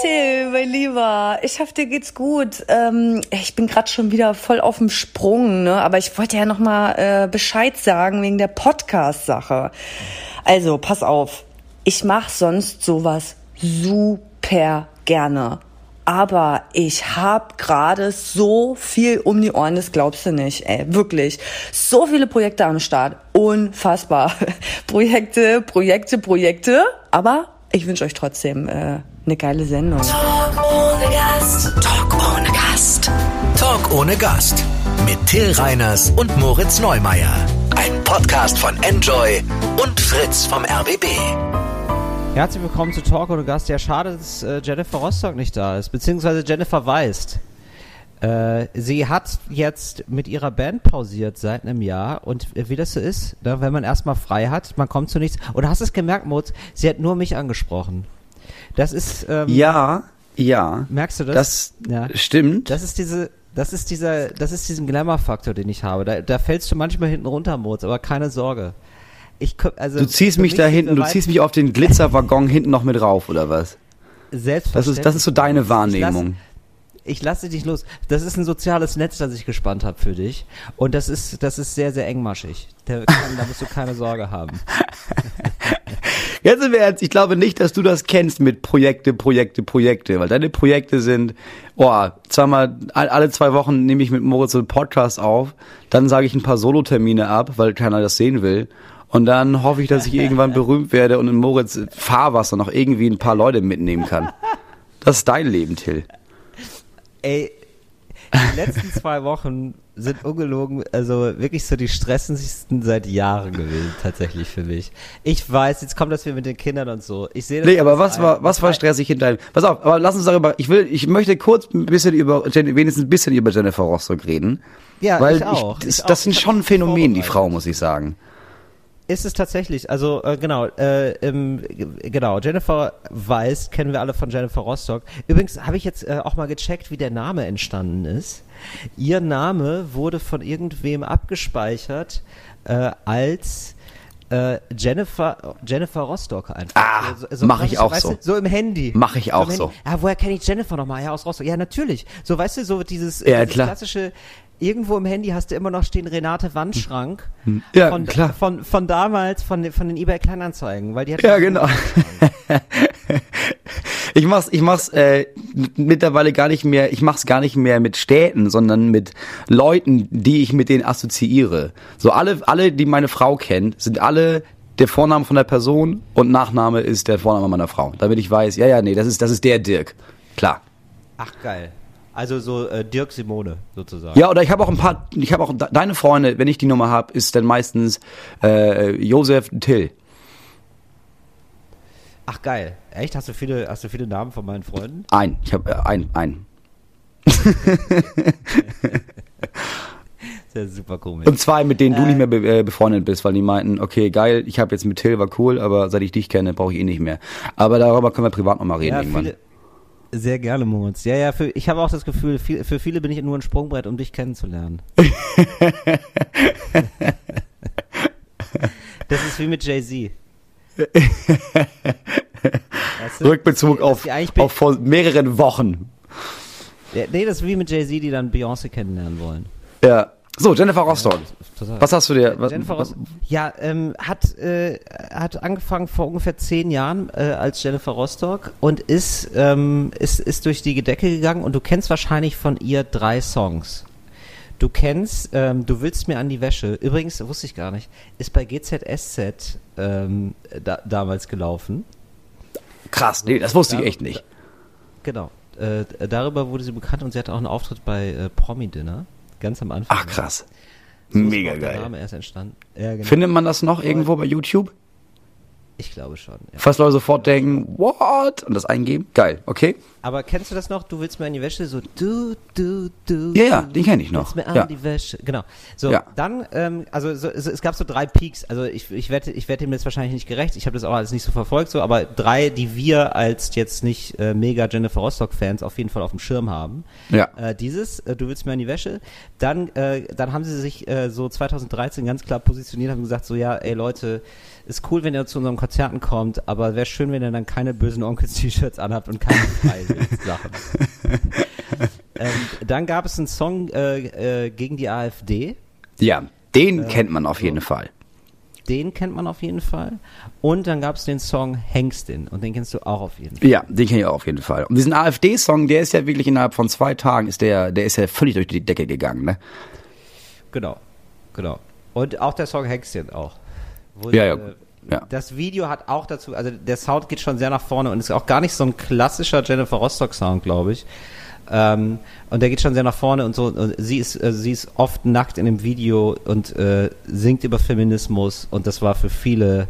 Till, mein Lieber, ich hoffe, dir geht's gut. Ähm, ich bin gerade schon wieder voll auf dem Sprung, ne? aber ich wollte ja noch mal äh, Bescheid sagen wegen der Podcast-Sache. Also, pass auf, ich mache sonst sowas super gerne. Aber ich hab gerade so viel um die Ohren, das glaubst du nicht, ey, wirklich. So viele Projekte am Start, unfassbar. Projekte, Projekte, Projekte, aber ich wünsche euch trotzdem äh, eine geile Sendung. Talk ohne Gast. Talk ohne Gast. Talk ohne Gast. Mit Till Reiners und Moritz Neumeier. Ein Podcast von Enjoy und Fritz vom RBB. Herzlich willkommen zu Talk ohne Gast. Ja, schade, dass äh, Jennifer Rostock nicht da ist, beziehungsweise Jennifer Weist. Äh, sie hat jetzt mit ihrer Band pausiert seit einem Jahr und wie das so ist, ne, wenn man erstmal frei hat, man kommt zu nichts. Oder hast du es gemerkt, Moritz? Sie hat nur mich angesprochen. Das ist. Ähm, Ja, ja. Merkst du das? Das Ja. stimmt. Das ist diese, das ist dieser, das ist diesen Glamour-Faktor, den ich habe. Da, da fällst du manchmal hinten runter, Moritz, aber keine Sorge. Ich, also du ziehst mich da hinten, du ziehst mich auf den Glitzerwaggon hinten noch mit rauf, oder was? Das Selbstverständlich. ist, das ist so deine Wahrnehmung. Ich lasse dich los. Das ist ein soziales Netz, das ich gespannt habe für dich. Und das ist, das ist sehr, sehr engmaschig. Da, kann, da musst du keine Sorge haben. Jetzt im Ernst, ich glaube nicht, dass du das kennst mit Projekte, Projekte, Projekte, weil deine Projekte sind, oh, zweimal, all- alle zwei Wochen nehme ich mit Moritz so einen Podcast auf, dann sage ich ein paar Solotermine ab, weil keiner das sehen will. Und dann hoffe ich, dass ich irgendwann berühmt werde und in Moritz Fahrwasser noch irgendwie ein paar Leute mitnehmen kann. Das ist dein Leben, Till. Ey, die letzten zwei Wochen sind ungelogen, also wirklich so die stressigsten seit Jahren gewesen, tatsächlich für mich. Ich weiß, jetzt kommt das wieder mit den Kindern und so. Ich sehe das Nee, aber was ein. war, was war stressig in deinem, pass auf, aber lass uns darüber, ich will, ich möchte kurz ein bisschen über, wenigstens ein bisschen über Jennifer Rostock reden. Ja, weil ich auch. das, Ich auch. das sind Ich schon ein Phänomen, die. Frau, muss ich sagen. Ist es tatsächlich, also äh, genau, äh, ähm, genau, Jennifer Weiß kennen wir alle von Jennifer Rostock. Übrigens habe ich jetzt äh, auch mal gecheckt, wie der Name entstanden ist. Ihr Name wurde von irgendwem abgespeichert äh, als äh, Jennifer Jennifer Rostock einfach. Ah, mach ich auch weißt so. Du, so im Handy. Mach ich auch Handy. so. Ja, woher kenne ich Jennifer nochmal? Ja, aus Rostock. Ja, natürlich. So, weißt du, so dieses, Ja, dieses klassische, irgendwo im Handy hast du immer noch stehen Renate Wandschrank. Ja, von, klar. Von, von damals, von, den- von den eBay Kleinanzeigen, weil die hat Ja, genau. ich mach's, ich mach's äh, mittlerweile gar nicht mehr, ich mach's gar nicht mehr mit Städten, sondern mit Leuten, die ich mit denen assoziiere. So alle, alle, die meine Frau kennt, sind alle der Vorname von der Person und Nachname ist der Vorname meiner Frau. Damit ich weiß, ja, ja, nee, das ist, das ist der Dirk. Klar. Ach, geil. Also so äh, Dirk Simone sozusagen. Ja, oder ich habe auch ein paar, ich habe auch de- deine Freunde, wenn ich die Nummer habe, ist dann meistens äh, Josef Till. Ach, geil. Echt? Hast du viele, hast du viele Namen von meinen Freunden? Ein, ich habe äh, ein, ein. Sehr super komisch. Und zwei, mit denen du Äh. nicht mehr be äh, befreundet bist, weil die meinten, okay, geil, ich habe jetzt mit Till, war cool, aber seit ich dich kenne, brauche ich ihn nicht mehr. Aber darüber können wir privat nochmal reden ja, irgendwann. viele, sehr gerne, Moritz. Ja, ja, für, ich habe auch das Gefühl, viel, für viele bin ich nur ein Sprungbrett, um dich kennenzulernen. das ist wie mit Jay-Z. Weißt du? Rückbezug auf, auf vor mehreren Wochen. Ja, nee, das ist wie mit Jay-Z, die dann Beyoncé kennenlernen wollen. Ja. So, Jennifer Rostock. Total. Was hast du dir? Was, Jennifer Rostock. Ja, ähm, hat, äh, hat angefangen vor ungefähr zehn Jahren äh, als Jennifer Rostock und ist, ähm, ist, ist durch die Decke gegangen und du kennst wahrscheinlich von ihr drei Songs. Du kennst, ähm, du willst mir an die Wäsche. Übrigens, wusste ich gar nicht, ist bei GZSZ ähm, da, damals gelaufen. krass, nee, das wusste ich echt nicht. Genau. Äh, darüber wurde sie bekannt und sie hatte auch einen Auftritt bei äh, Promi Dinner. Ganz am Anfang. Ach, krass. Mega geil. Name erst entstanden. Ja, genau. Findet man das noch irgendwo bei YouTube? Ich glaube schon. Ja. Falls Leute sofort denken, what? Und das eingeben? Geil, okay. Aber kennst du das noch? Du willst mir an die Wäsche, so du, du, du. Ja, ja, du, den kenn ich noch. Willst mir an Ja. die Wäsche. Genau. So, Ja. dann, ähm, also so, es, es gab so drei Peaks. Also ich, ich wette, ich werde dem jetzt wahrscheinlich nicht gerecht. Ich habe das auch alles nicht so verfolgt, so, aber drei, die wir als jetzt nicht äh, mega Jennifer Rostock-Fans auf jeden Fall auf dem Schirm haben. Ja. Äh, dieses, äh, du willst mir an die Wäsche. Dann, äh, dann haben sie sich äh, so 2013 ganz klar positioniert, haben gesagt, so ja, ey Leute, ist cool, wenn ihr zu unseren Konzerten kommt, aber wäre schön, wenn ihr dann keine bösen Onkels-T-Shirts anhabt und keine Sachen. ähm, dann gab es einen Song äh, äh, gegen die AfD. Ja, den kennt man auf jeden Fall. Den kennt man auf jeden Fall. Und dann gab es den Song Hengstin. Und den kennst du auch auf jeden Fall. Ja, den kenne ich auch auf jeden Fall. Und diesen AfD-Song, der ist ja wirklich innerhalb von zwei Tagen, ist der, der ist ja völlig durch die Decke gegangen, ne? Genau, genau. Und auch der Song Hengstin auch. Ja, ja, äh, ja. Das Video hat auch dazu, also der Sound geht schon sehr nach vorne und ist auch gar nicht so ein klassischer Jennifer Rostock Sound, glaube ich. Ähm, und der geht schon sehr nach vorne und so. Und sie ist, äh, sie ist oft nackt in dem Video und äh, singt über Feminismus und das war für viele,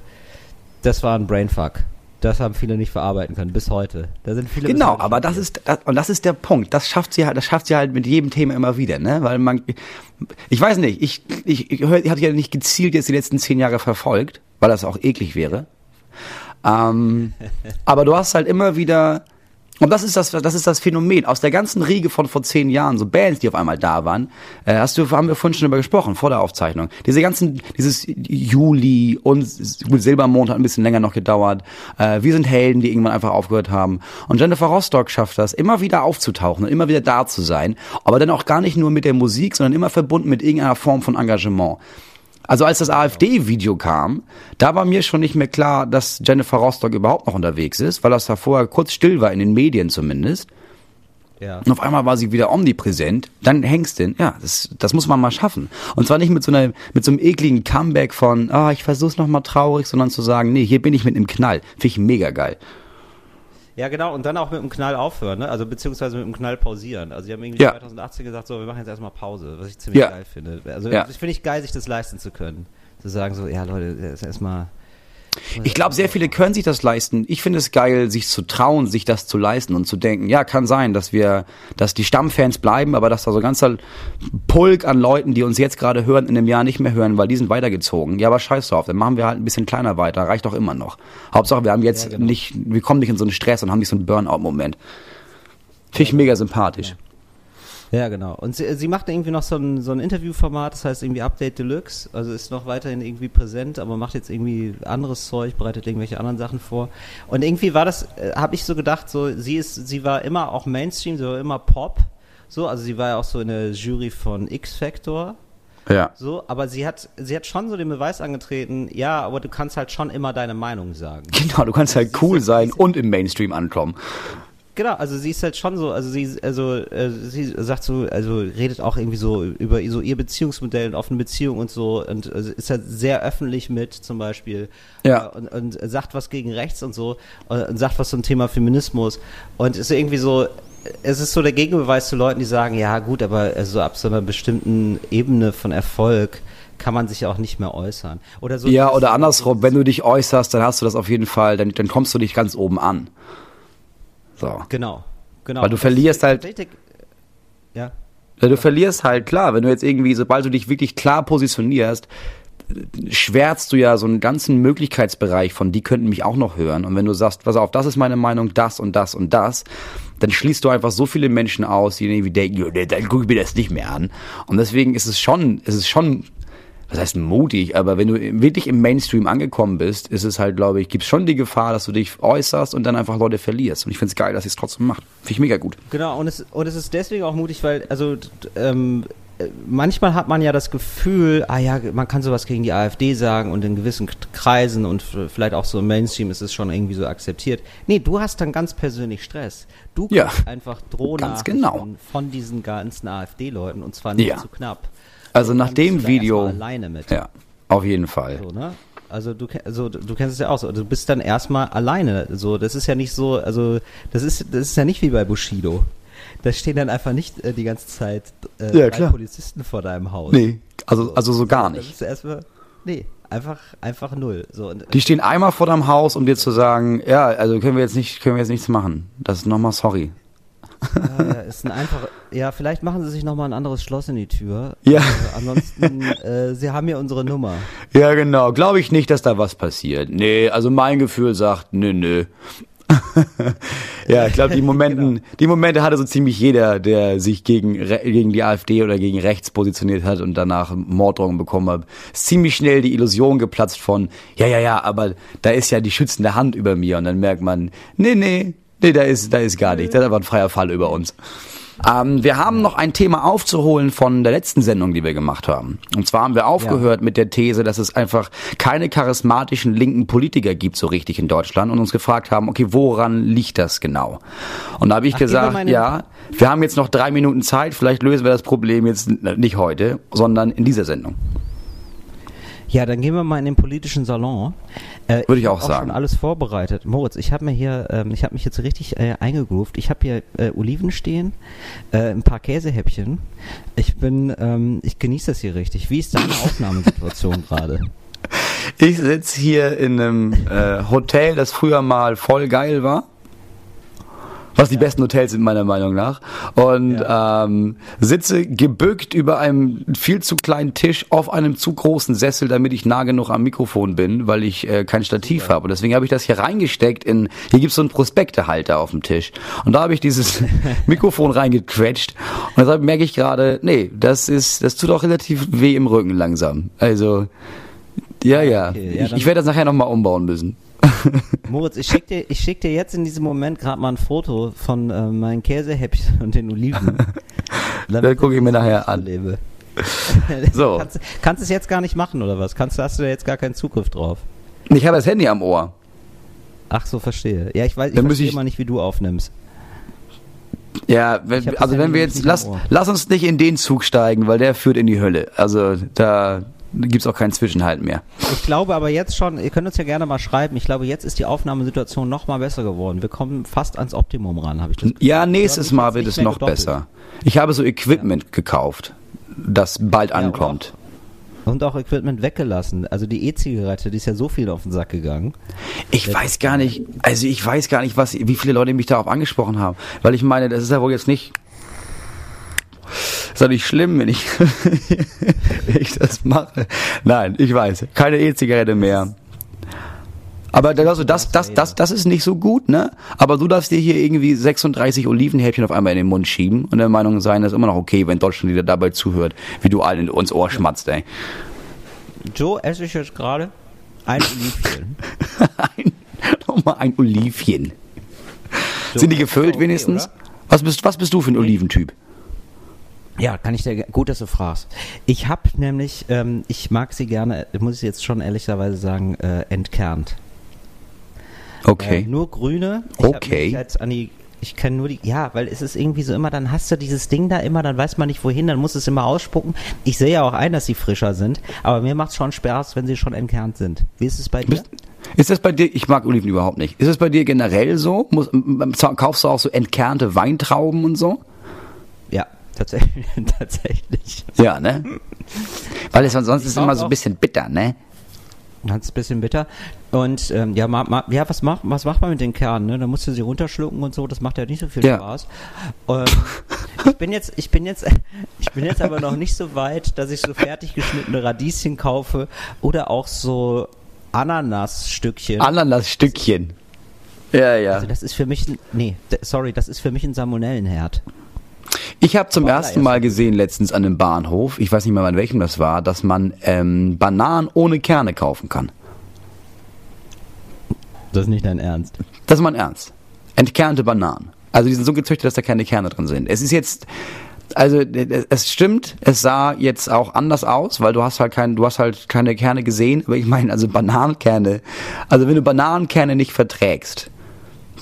das war ein Brainfuck. Das haben viele nicht verarbeiten können bis heute. Da sind viele Genau, aber das ist das, und das ist der Punkt. Das schafft sie halt, das schafft sie halt mit jedem Thema immer wieder, ne? Weil man, ich weiß nicht, ich ich, ich, ich hatte ja nicht gezielt jetzt die letzten zehn Jahre verfolgt, weil das auch eklig wäre. Ähm, aber du hast halt immer wieder und das ist das, das ist das Phänomen aus der ganzen Riege von vor zehn Jahren, so Bands, die auf einmal da waren. Äh, hast du, haben wir vorhin schon darüber gesprochen vor der Aufzeichnung. Diese ganzen, dieses Juli und Silbermond hat ein bisschen länger noch gedauert. Äh, wir sind Helden, die irgendwann einfach aufgehört haben. Und Jennifer Rostock schafft das, immer wieder aufzutauchen und immer wieder da zu sein, aber dann auch gar nicht nur mit der Musik, sondern immer verbunden mit irgendeiner Form von Engagement. Also als das AfD-Video kam, da war mir schon nicht mehr klar, dass Jennifer Rostock überhaupt noch unterwegs ist, weil das da vorher kurz still war, in den Medien zumindest. Ja. Und auf einmal war sie wieder omnipräsent. Dann Hengstin, ja, das, das muss man mal schaffen. Und zwar nicht mit so einer, mit so einem ekligen Comeback von, ah, ich versuch's noch mal traurig, sondern zu sagen, nee, hier bin ich mit einem Knall. Finde ich mega geil. Ja, genau, und dann auch mit dem Knall aufhören, ne? Also beziehungsweise mit dem Knall pausieren. Also die haben irgendwie Ja. 2018 gesagt, so, wir machen jetzt erstmal Pause, was ich ziemlich Ja. geil finde. Also Ja. ich finde ich geil, sich das leisten zu können. Zu sagen so, ja Leute, das ist erstmal. Ich glaube, sehr viele können sich das leisten. Ich finde es geil, sich zu trauen, sich das zu leisten und zu denken, ja, kann sein, dass wir, dass die Stammfans bleiben, aber dass da so ein ganzer Pulk an Leuten, die uns jetzt gerade hören, in einem Jahr nicht mehr hören, weil die sind weitergezogen. Ja, aber scheiß drauf, dann machen wir halt ein bisschen kleiner weiter, reicht doch immer noch. Hauptsache, wir haben jetzt Ja, genau. nicht, wir kommen nicht in so einen Stress und haben nicht so einen Burnout-Moment. Finde ich mega sympathisch. Ja, genau. Und sie, sie macht irgendwie noch so ein, so ein Interviewformat, das heißt irgendwie Update Deluxe. Also ist noch weiterhin irgendwie präsent, aber macht jetzt irgendwie anderes Zeug, bereitet irgendwelche anderen Sachen vor. Und irgendwie war das, äh, habe ich so gedacht, so sie ist, sie war immer auch Mainstream, sie war immer Pop. So, also sie war ja auch so in der Jury von X Factor. Ja. So, aber sie hat, sie hat schon so den Beweis angetreten, ja, aber du kannst halt schon immer deine Meinung sagen. Genau, du kannst halt cool sein und im Mainstream ankommen. Genau, also sie ist halt schon so, also sie, also äh, sie sagt so, also redet auch irgendwie so über so ihr Beziehungsmodell und offene Beziehung und so und also ist halt sehr öffentlich mit zum Beispiel Ja. äh, und, und sagt was gegen rechts und so äh, und sagt was zum Thema Feminismus und ist irgendwie so, es ist so der Gegenbeweis zu Leuten, die sagen, ja gut, aber also ab so einer bestimmten Ebene von Erfolg kann man sich ja auch nicht mehr äußern oder so. Ja, oder andersrum, wenn du dich äußerst, dann hast du das auf jeden Fall, dann, dann kommst du dich ganz oben an. So. Genau, genau. Weil du Das- verlierst halt- tatsächlich- Ja. Ja, du verlierst halt klar, wenn du jetzt irgendwie, sobald du dich wirklich klar positionierst, schwärzt du ja so einen ganzen Möglichkeitsbereich von, die könnten mich auch noch hören. Und wenn du sagst, pass auf, das ist meine Meinung, das und das und das, dann schließt du einfach so viele Menschen aus, die irgendwie denken, "Jo, nee, dann guck ich mir das nicht mehr an. Und deswegen ist es schon, ist es schon, was heißt mutig, aber wenn du wirklich im Mainstream angekommen bist, ist es halt, glaube ich, gibt schon die Gefahr, dass du dich äußerst und dann einfach Leute verlierst. Und ich finde es geil, dass sie es trotzdem macht. Finde ich mega gut. Genau, und es, und es ist deswegen auch mutig, weil, also, ähm, äh, manchmal hat man ja das Gefühl, ah ja, man kann sowas gegen die AfD sagen und in gewissen Kreisen und vielleicht auch so im Mainstream ist es schon irgendwie so akzeptiert. Nee, du hast dann ganz persönlich Stress. Du Ja, kriegst einfach ganz genau. von diesen ganzen AfD-Leuten und zwar nicht Ja. zu knapp. Also nach dem Video. alleine mit. Ja, auf jeden Fall. So, ne? Also du, also du kennst es ja auch so. Du bist dann erstmal alleine. So, das ist ja nicht so, also das ist, das ist ja nicht wie bei Bushido. Da stehen dann einfach nicht äh, die ganze Zeit äh, Ja, drei. Polizisten vor deinem Haus. Nee, also, also so gar Das nicht. ist erstmal, nee, einfach, einfach null. So, und, Die stehen einmal vor deinem Haus, um dir zu sagen, ja, also können wir jetzt nicht, können wir jetzt nichts machen. Das ist nochmal sorry. Äh, ist ein einfach, ja, vielleicht machen sie sich nochmal ein anderes Schloss in die Tür. Ja. Äh, ansonsten, äh, sie haben ja unsere Nummer. Ja, genau. Glaube ich nicht, dass da was passiert. Nee, also mein Gefühl sagt, nö, nö. ja, ich glaube, die Momenten, die Momente hatte so ziemlich jeder, der sich gegen, gegen die AfD oder gegen rechts positioniert hat und danach Morddrohungen bekommen hat. Ist ziemlich schnell die Illusion geplatzt von, ja, ja, ja, aber da ist ja die schützende Hand über mir und dann merkt man, nee, nee, nee, da ist, da ist gar nicht. Das ist aber ein freier Fall über uns. Ähm, wir haben noch ein Thema aufzuholen von der letzten Sendung, die wir gemacht haben. Und zwar haben wir aufgehört mit der These, dass es einfach keine charismatischen linken Politiker gibt so richtig in Deutschland und uns gefragt haben, okay, woran liegt das genau? Und da habe ich Ach, gesagt, ja, wir haben jetzt noch drei Minuten Zeit, vielleicht lösen wir das Problem jetzt nicht heute, sondern in dieser Sendung. Ja, dann gehen wir mal in den politischen Salon. Äh, Würde ich hab auch sagen. schon alles vorbereitet. Moritz, ich habe mir hier, ähm, ich habe mich jetzt richtig äh, eingegroovt. Ich habe hier äh, Oliven stehen, äh, ein paar Käsehäppchen. Ich bin, ähm, ich genieße das hier richtig. Wie ist deine Aufnahmesituation gerade? Ich sitze hier in einem äh, Hotel, das früher mal voll geil war. Was die besten Hotels sind, meiner Meinung nach. Und ähm, sitze gebückt über einem viel zu kleinen Tisch auf einem zu großen Sessel, damit ich nah genug am Mikrofon bin, weil ich äh, kein Stativ habe. Und deswegen habe ich das hier reingesteckt in, hier gibt's so einen Prospektehalter auf dem Tisch. Und da habe ich dieses Mikrofon reingequetscht. Und deshalb merke ich gerade, nee, das ist, das tut auch relativ weh im Rücken langsam. Also, ja, ja. Okay, ja, ich ich werde das nachher nochmal umbauen müssen. Moritz, ich schicke dir, ich schick dir jetzt in diesem Moment gerade mal ein Foto von äh, meinen Käsehäppchen und den Oliven. Das gucke ich mir nachher an. Lebe. So. Kannst, kannst es jetzt gar nicht machen oder was? Kannst, hast du da jetzt gar keinen Zugriff drauf? Ich habe das Handy am Ohr. Ach so, verstehe. Ja, ich weiß, ich Dann verstehe ich- immer nicht, wie du aufnimmst. Ja, wenn, also wenn Handy wir nämlich jetzt, lass, lass uns nicht in den Zug steigen, weil der führt in die Hölle. Also da gibt's auch keinen Zwischenhalt mehr. Ich glaube aber jetzt schon, ihr könnt uns ja gerne mal schreiben, ich glaube, jetzt ist die Aufnahmesituation noch mal besser geworden. Wir kommen fast ans Optimum ran, habe ich das. Ja, nächstes Mal wird es noch gedoppelt. besser. Ich habe so Equipment gekauft, das bald ankommt. Und auch Equipment weggelassen. Also die E-Zigarette, die ist ja so viel auf den Sack gegangen. Ich weiß gar nicht, also ich weiß gar nicht, was, wie viele Leute mich darauf angesprochen haben. Weil ich meine, das ist ja wohl jetzt nicht. Ist doch nicht schlimm, wenn ich, wenn ich das mache. Nein, ich weiß. Keine E-Zigarette mehr. Aber also das, das, das, das ist nicht so gut, ne? Aber du darfst dir hier irgendwie 36 Olivenhäppchen auf einmal in den Mund schieben und der Meinung sein, das ist immer noch okay, wenn Deutschland dir dabei zuhört, wie du allen ins Ohr schmatzt, ey. Joe, esse ich jetzt gerade ein Olivchen. ein, nochmal ein Olivchen. So, Sind die gefüllt okay, wenigstens? oder? Was bist, was bist du für ein Oliventyp? Ja, kann ich dir, gut, dass du fragst. Ich habe nämlich, ähm, ich mag sie gerne, muss ich jetzt schon ehrlicherweise sagen, äh, entkernt. Äh, Okay. nur grüne. Ich Okay. mich Jetzt an die, ich kann nur die, ja, weil es ist irgendwie so immer, dann hast du dieses Ding da immer, dann weiß man nicht wohin, dann muss es immer ausspucken. Ich sehe ja auch ein, dass sie frischer sind, aber mir macht es schon Spaß, wenn sie schon entkernt sind. Wie ist es bei dir? Bist, ist das bei dir, ich mag Oliven überhaupt nicht. Ist das bei dir generell so? Muss, kaufst du auch so entkernte Weintrauben und so? Ja, tatsächlich. tatsächlich. Ja, ne? Weil es sonst ist immer so ein bisschen bitter, ne? Ganz bisschen bitter. Und ähm, ja, ma, ma, ja, was macht, was macht man mit den Kernen? Ne? Da musst du sie runterschlucken und so. Das macht ja nicht so viel Ja. Spaß. Ähm, ich bin jetzt, ich bin jetzt, ich bin jetzt aber noch nicht so weit, dass ich so fertig geschnittene Radieschen kaufe oder auch so Ananasstückchen. Ananasstückchen. Ja, ja. also das ist für mich, nee, sorry, das ist für mich ein Salmonellenherd. Ich habe zum ersten. Mal gesehen letztens an einem Bahnhof, ich weiß nicht mehr an welchem das war, dass man ähm, Bananen ohne Kerne kaufen kann. Das ist nicht dein Ernst. Das ist mein Ernst. Entkernte Bananen. Also die sind so gezüchtet, dass da keine Kerne drin sind. Es ist jetzt, also es es stimmt, es sah jetzt auch anders aus, weil du hast halt kein, du hast halt keine Kerne gesehen. Aber ich meine, also Bananenkerne, also wenn du Bananenkerne nicht verträgst,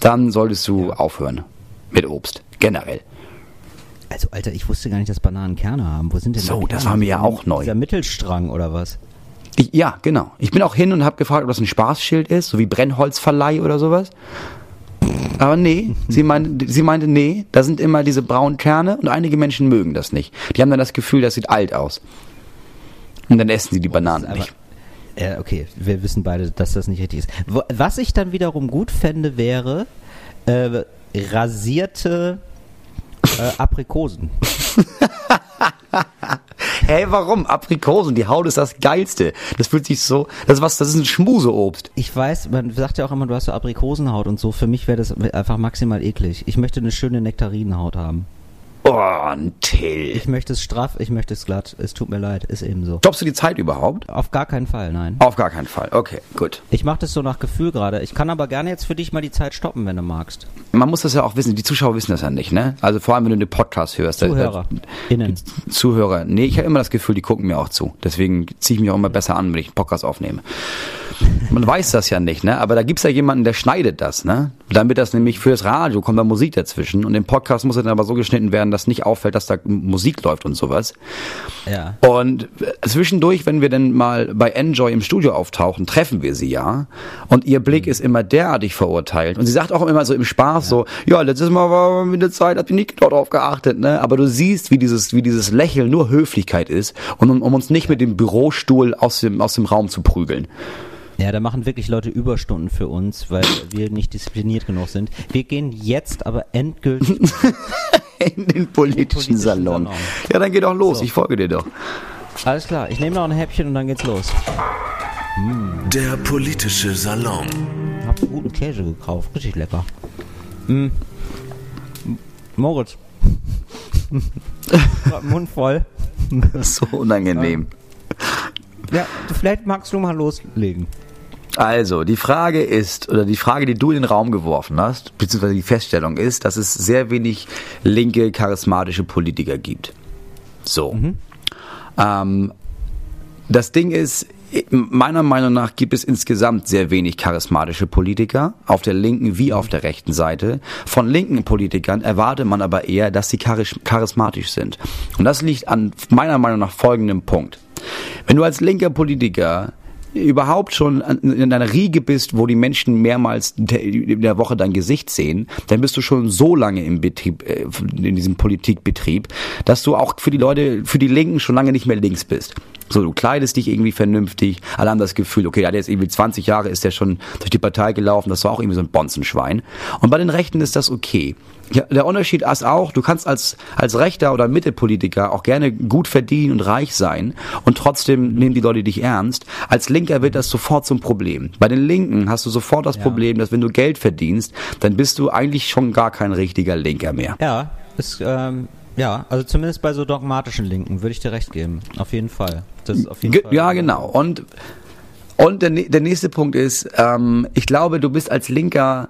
dann solltest du aufhören mit Obst generell. Also, Alter, ich wusste gar nicht, dass Bananen Kerne haben. Wo sind denn So, da das war mir ja auch neu. Dieser Mittelstrang oder was? Ich, ja, genau. Ich bin auch hin und habe gefragt, ob das ein Spaßschild ist, so wie Brennholzverleih oder sowas. Aber nee, sie meinte, sie meinte, nee, da sind immer diese braunen Kerne und einige Menschen mögen das nicht. Die haben dann das Gefühl, das sieht alt aus. Und dann essen sie die Bananen aber- nicht. Ja, okay, wir wissen beide, dass das nicht richtig ist. Was ich dann wiederum gut fände, wäre äh, rasierte äh, Aprikosen. Hä, warum? Aprikosen, die Haut ist das Geilste. Das fühlt sich so, das ist was, das ist ein Schmuseobst. Ich weiß, man sagt ja auch immer, du hast so Aprikosenhaut und so. Für mich wäre das einfach maximal eklig. Ich möchte eine schöne Nektarinenhaut haben. Oh, ein Till. Ich möchte es straff, ich möchte es glatt. Es tut mir leid, ist eben so. Stoppst du die Zeit überhaupt? Auf gar keinen Fall, nein. Auf gar keinen Fall. Okay, gut. Ich mache das so nach Gefühl gerade. Ich kann aber gerne jetzt für dich mal die Zeit stoppen, wenn du magst. Man muss das ja auch wissen, die Zuschauer wissen das ja nicht, ne? Also vor allem, wenn du den Podcast hörst. Zuhörer. Innen. Zuhörer. Nee, ich habe immer das Gefühl, die gucken mir auch zu. Deswegen ziehe ich mich auch immer besser an, wenn ich einen Podcast aufnehme. Man weiß das ja nicht, ne? Aber da gibt's ja jemanden, der schneidet das, ne? Damit das nämlich für das Radio kommt da Musik dazwischen. Und im Podcast muss es dann aber so geschnitten werden, dass nicht auffällt, dass da Musik läuft und sowas. Ja. Und zwischendurch, wenn wir dann mal bei Enjoy im Studio auftauchen, treffen wir sie ja. Und ihr Blick ist immer derartig verurteilt. Und sie sagt auch immer so im Spaß so, ja, letztes Mal war mit der Zeit, hat die nicht genau drauf geachtet, ne? Aber du siehst, wie dieses, wie dieses Lächeln nur Höflichkeit ist und um, um uns nicht mit dem Bürostuhl aus dem, aus dem Raum zu prügeln. Ja, da machen wirklich Leute Überstunden für uns, weil wir nicht diszipliniert genug sind. Wir gehen jetzt aber endgültig. In den politischen, politischen Salon. Salon. Ja, dann geh doch los, So. ich folge dir doch. Alles klar, ich nehme noch ein Häppchen und dann geht's los. Der politische Salon. Hab guten Käse gekauft, richtig lecker. Mm. Moritz. Mund voll. So unangenehm. Ja, vielleicht magst du mal loslegen. Also, die Frage ist, oder die Frage, die du in den Raum geworfen hast, beziehungsweise die Feststellung ist, dass es sehr wenig linke, charismatische Politiker gibt. So. Ähm, das Ding ist, meiner Meinung nach gibt es insgesamt sehr wenig charismatische Politiker, auf der linken wie auf der rechten Seite. Von linken Politikern erwartet man aber eher, dass sie charis- charismatisch sind. Und das liegt an meiner Meinung nach folgendem Punkt. Wenn du als linker Politiker überhaupt schon in einer Riege bist, wo die Menschen mehrmals in der Woche dein Gesicht sehen, dann bist du schon so lange im Betrieb, äh, in diesem Politikbetrieb, dass du auch für die Leute, für die Linken schon lange nicht mehr links bist. So, du kleidest dich irgendwie vernünftig, alle haben das Gefühl, okay, der hat jetzt irgendwie 20 Jahre, ist der schon durch die Partei gelaufen, das war auch irgendwie so ein Bonzenschwein. Und bei den Rechten ist das okay. Ja, der Unterschied ist auch, du kannst als, als Rechter oder Mittelpolitiker auch gerne gut verdienen und reich sein und trotzdem nehmen die Leute dich ernst. Als Linker wird das sofort zum Problem. Bei den Linken hast du sofort das Problem, dass wenn du Geld verdienst, dann bist du eigentlich schon gar kein richtiger Linker mehr. Ja, ist, ähm, ja, also zumindest bei so dogmatischen Linken würde ich dir recht geben. Auf jeden Fall. Das ist auf jeden Ge Fall. ja, genau. Und, und der, der nächste Punkt ist, ähm, ich glaube, du bist als Linker.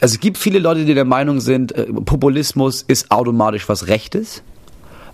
Also es gibt viele Leute, die der Meinung sind, äh, Populismus ist automatisch was Rechtes.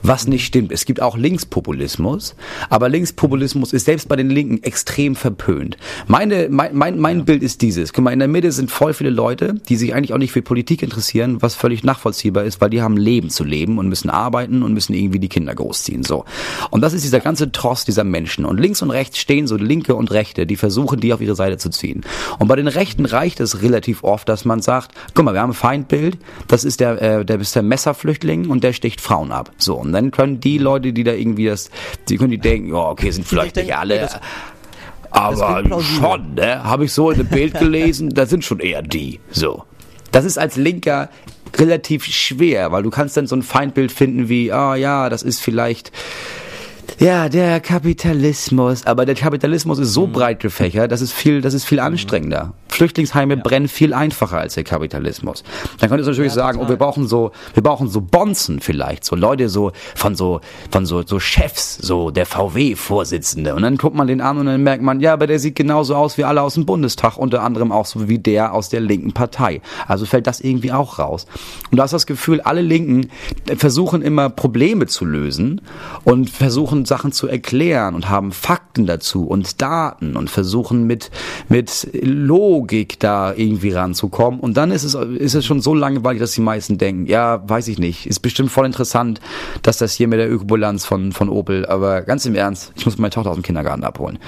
Was nicht stimmt. Es gibt auch Linkspopulismus, aber Linkspopulismus ist selbst bei den Linken extrem verpönt. Meine, mein, mein, mein Bild ist dieses. Guck mal, in der Mitte sind voll viele Leute, die sich eigentlich auch nicht für Politik interessieren, was völlig nachvollziehbar ist, weil die haben Leben zu leben und müssen arbeiten und müssen irgendwie die Kinder großziehen. So. Und das ist dieser ganze Tross dieser Menschen. Und links und rechts stehen so Linke und Rechte, die versuchen, die auf ihre Seite zu ziehen. Und bei den Rechten reicht es relativ oft, dass man sagt, guck mal, wir haben ein Feindbild, das ist der, äh, der ist der Messerflüchtling und der sticht Frauen ab. So. Und dann können die Leute, die da irgendwie das, die können die denken, ja, okay, sind vielleicht nicht alle. nee, das- aber schon, ne? Habe ich so in dem Bild gelesen, da sind schon eher die. So. Das ist als Linker relativ schwer, weil du kannst dann so ein Feindbild finden wie, ah ja, das ist vielleicht ja, der Kapitalismus, aber der Kapitalismus ist so Mhm. breit gefächert, das ist viel, das ist viel anstrengender. Flüchtlingsheime brennen viel einfacher als der Kapitalismus. Dann könntest du natürlich Ja, sagen, oh, wir brauchen so, wir brauchen so Bonzen vielleicht, so Leute so von so von so so Chefs, so der VW-Vorsitzende. Und dann guckt man den an und dann merkt man, ja, aber der sieht genauso aus wie alle aus dem Bundestag, unter anderem auch so wie der aus der linken Partei. Also fällt das irgendwie auch raus. Und du hast das Gefühl, alle Linken versuchen immer Probleme zu lösen und versuchen Sachen zu erklären und haben Fakten dazu und Daten und versuchen mit mit Logik da irgendwie ranzukommen. Und dann ist es ist es schon so langweilig, dass die meisten denken, ja, weiß ich nicht, ist bestimmt voll interessant, dass das hier mit der Ökobilanz von von Opel. Aber ganz im Ernst, ich muss meine Tochter aus dem Kindergarten abholen.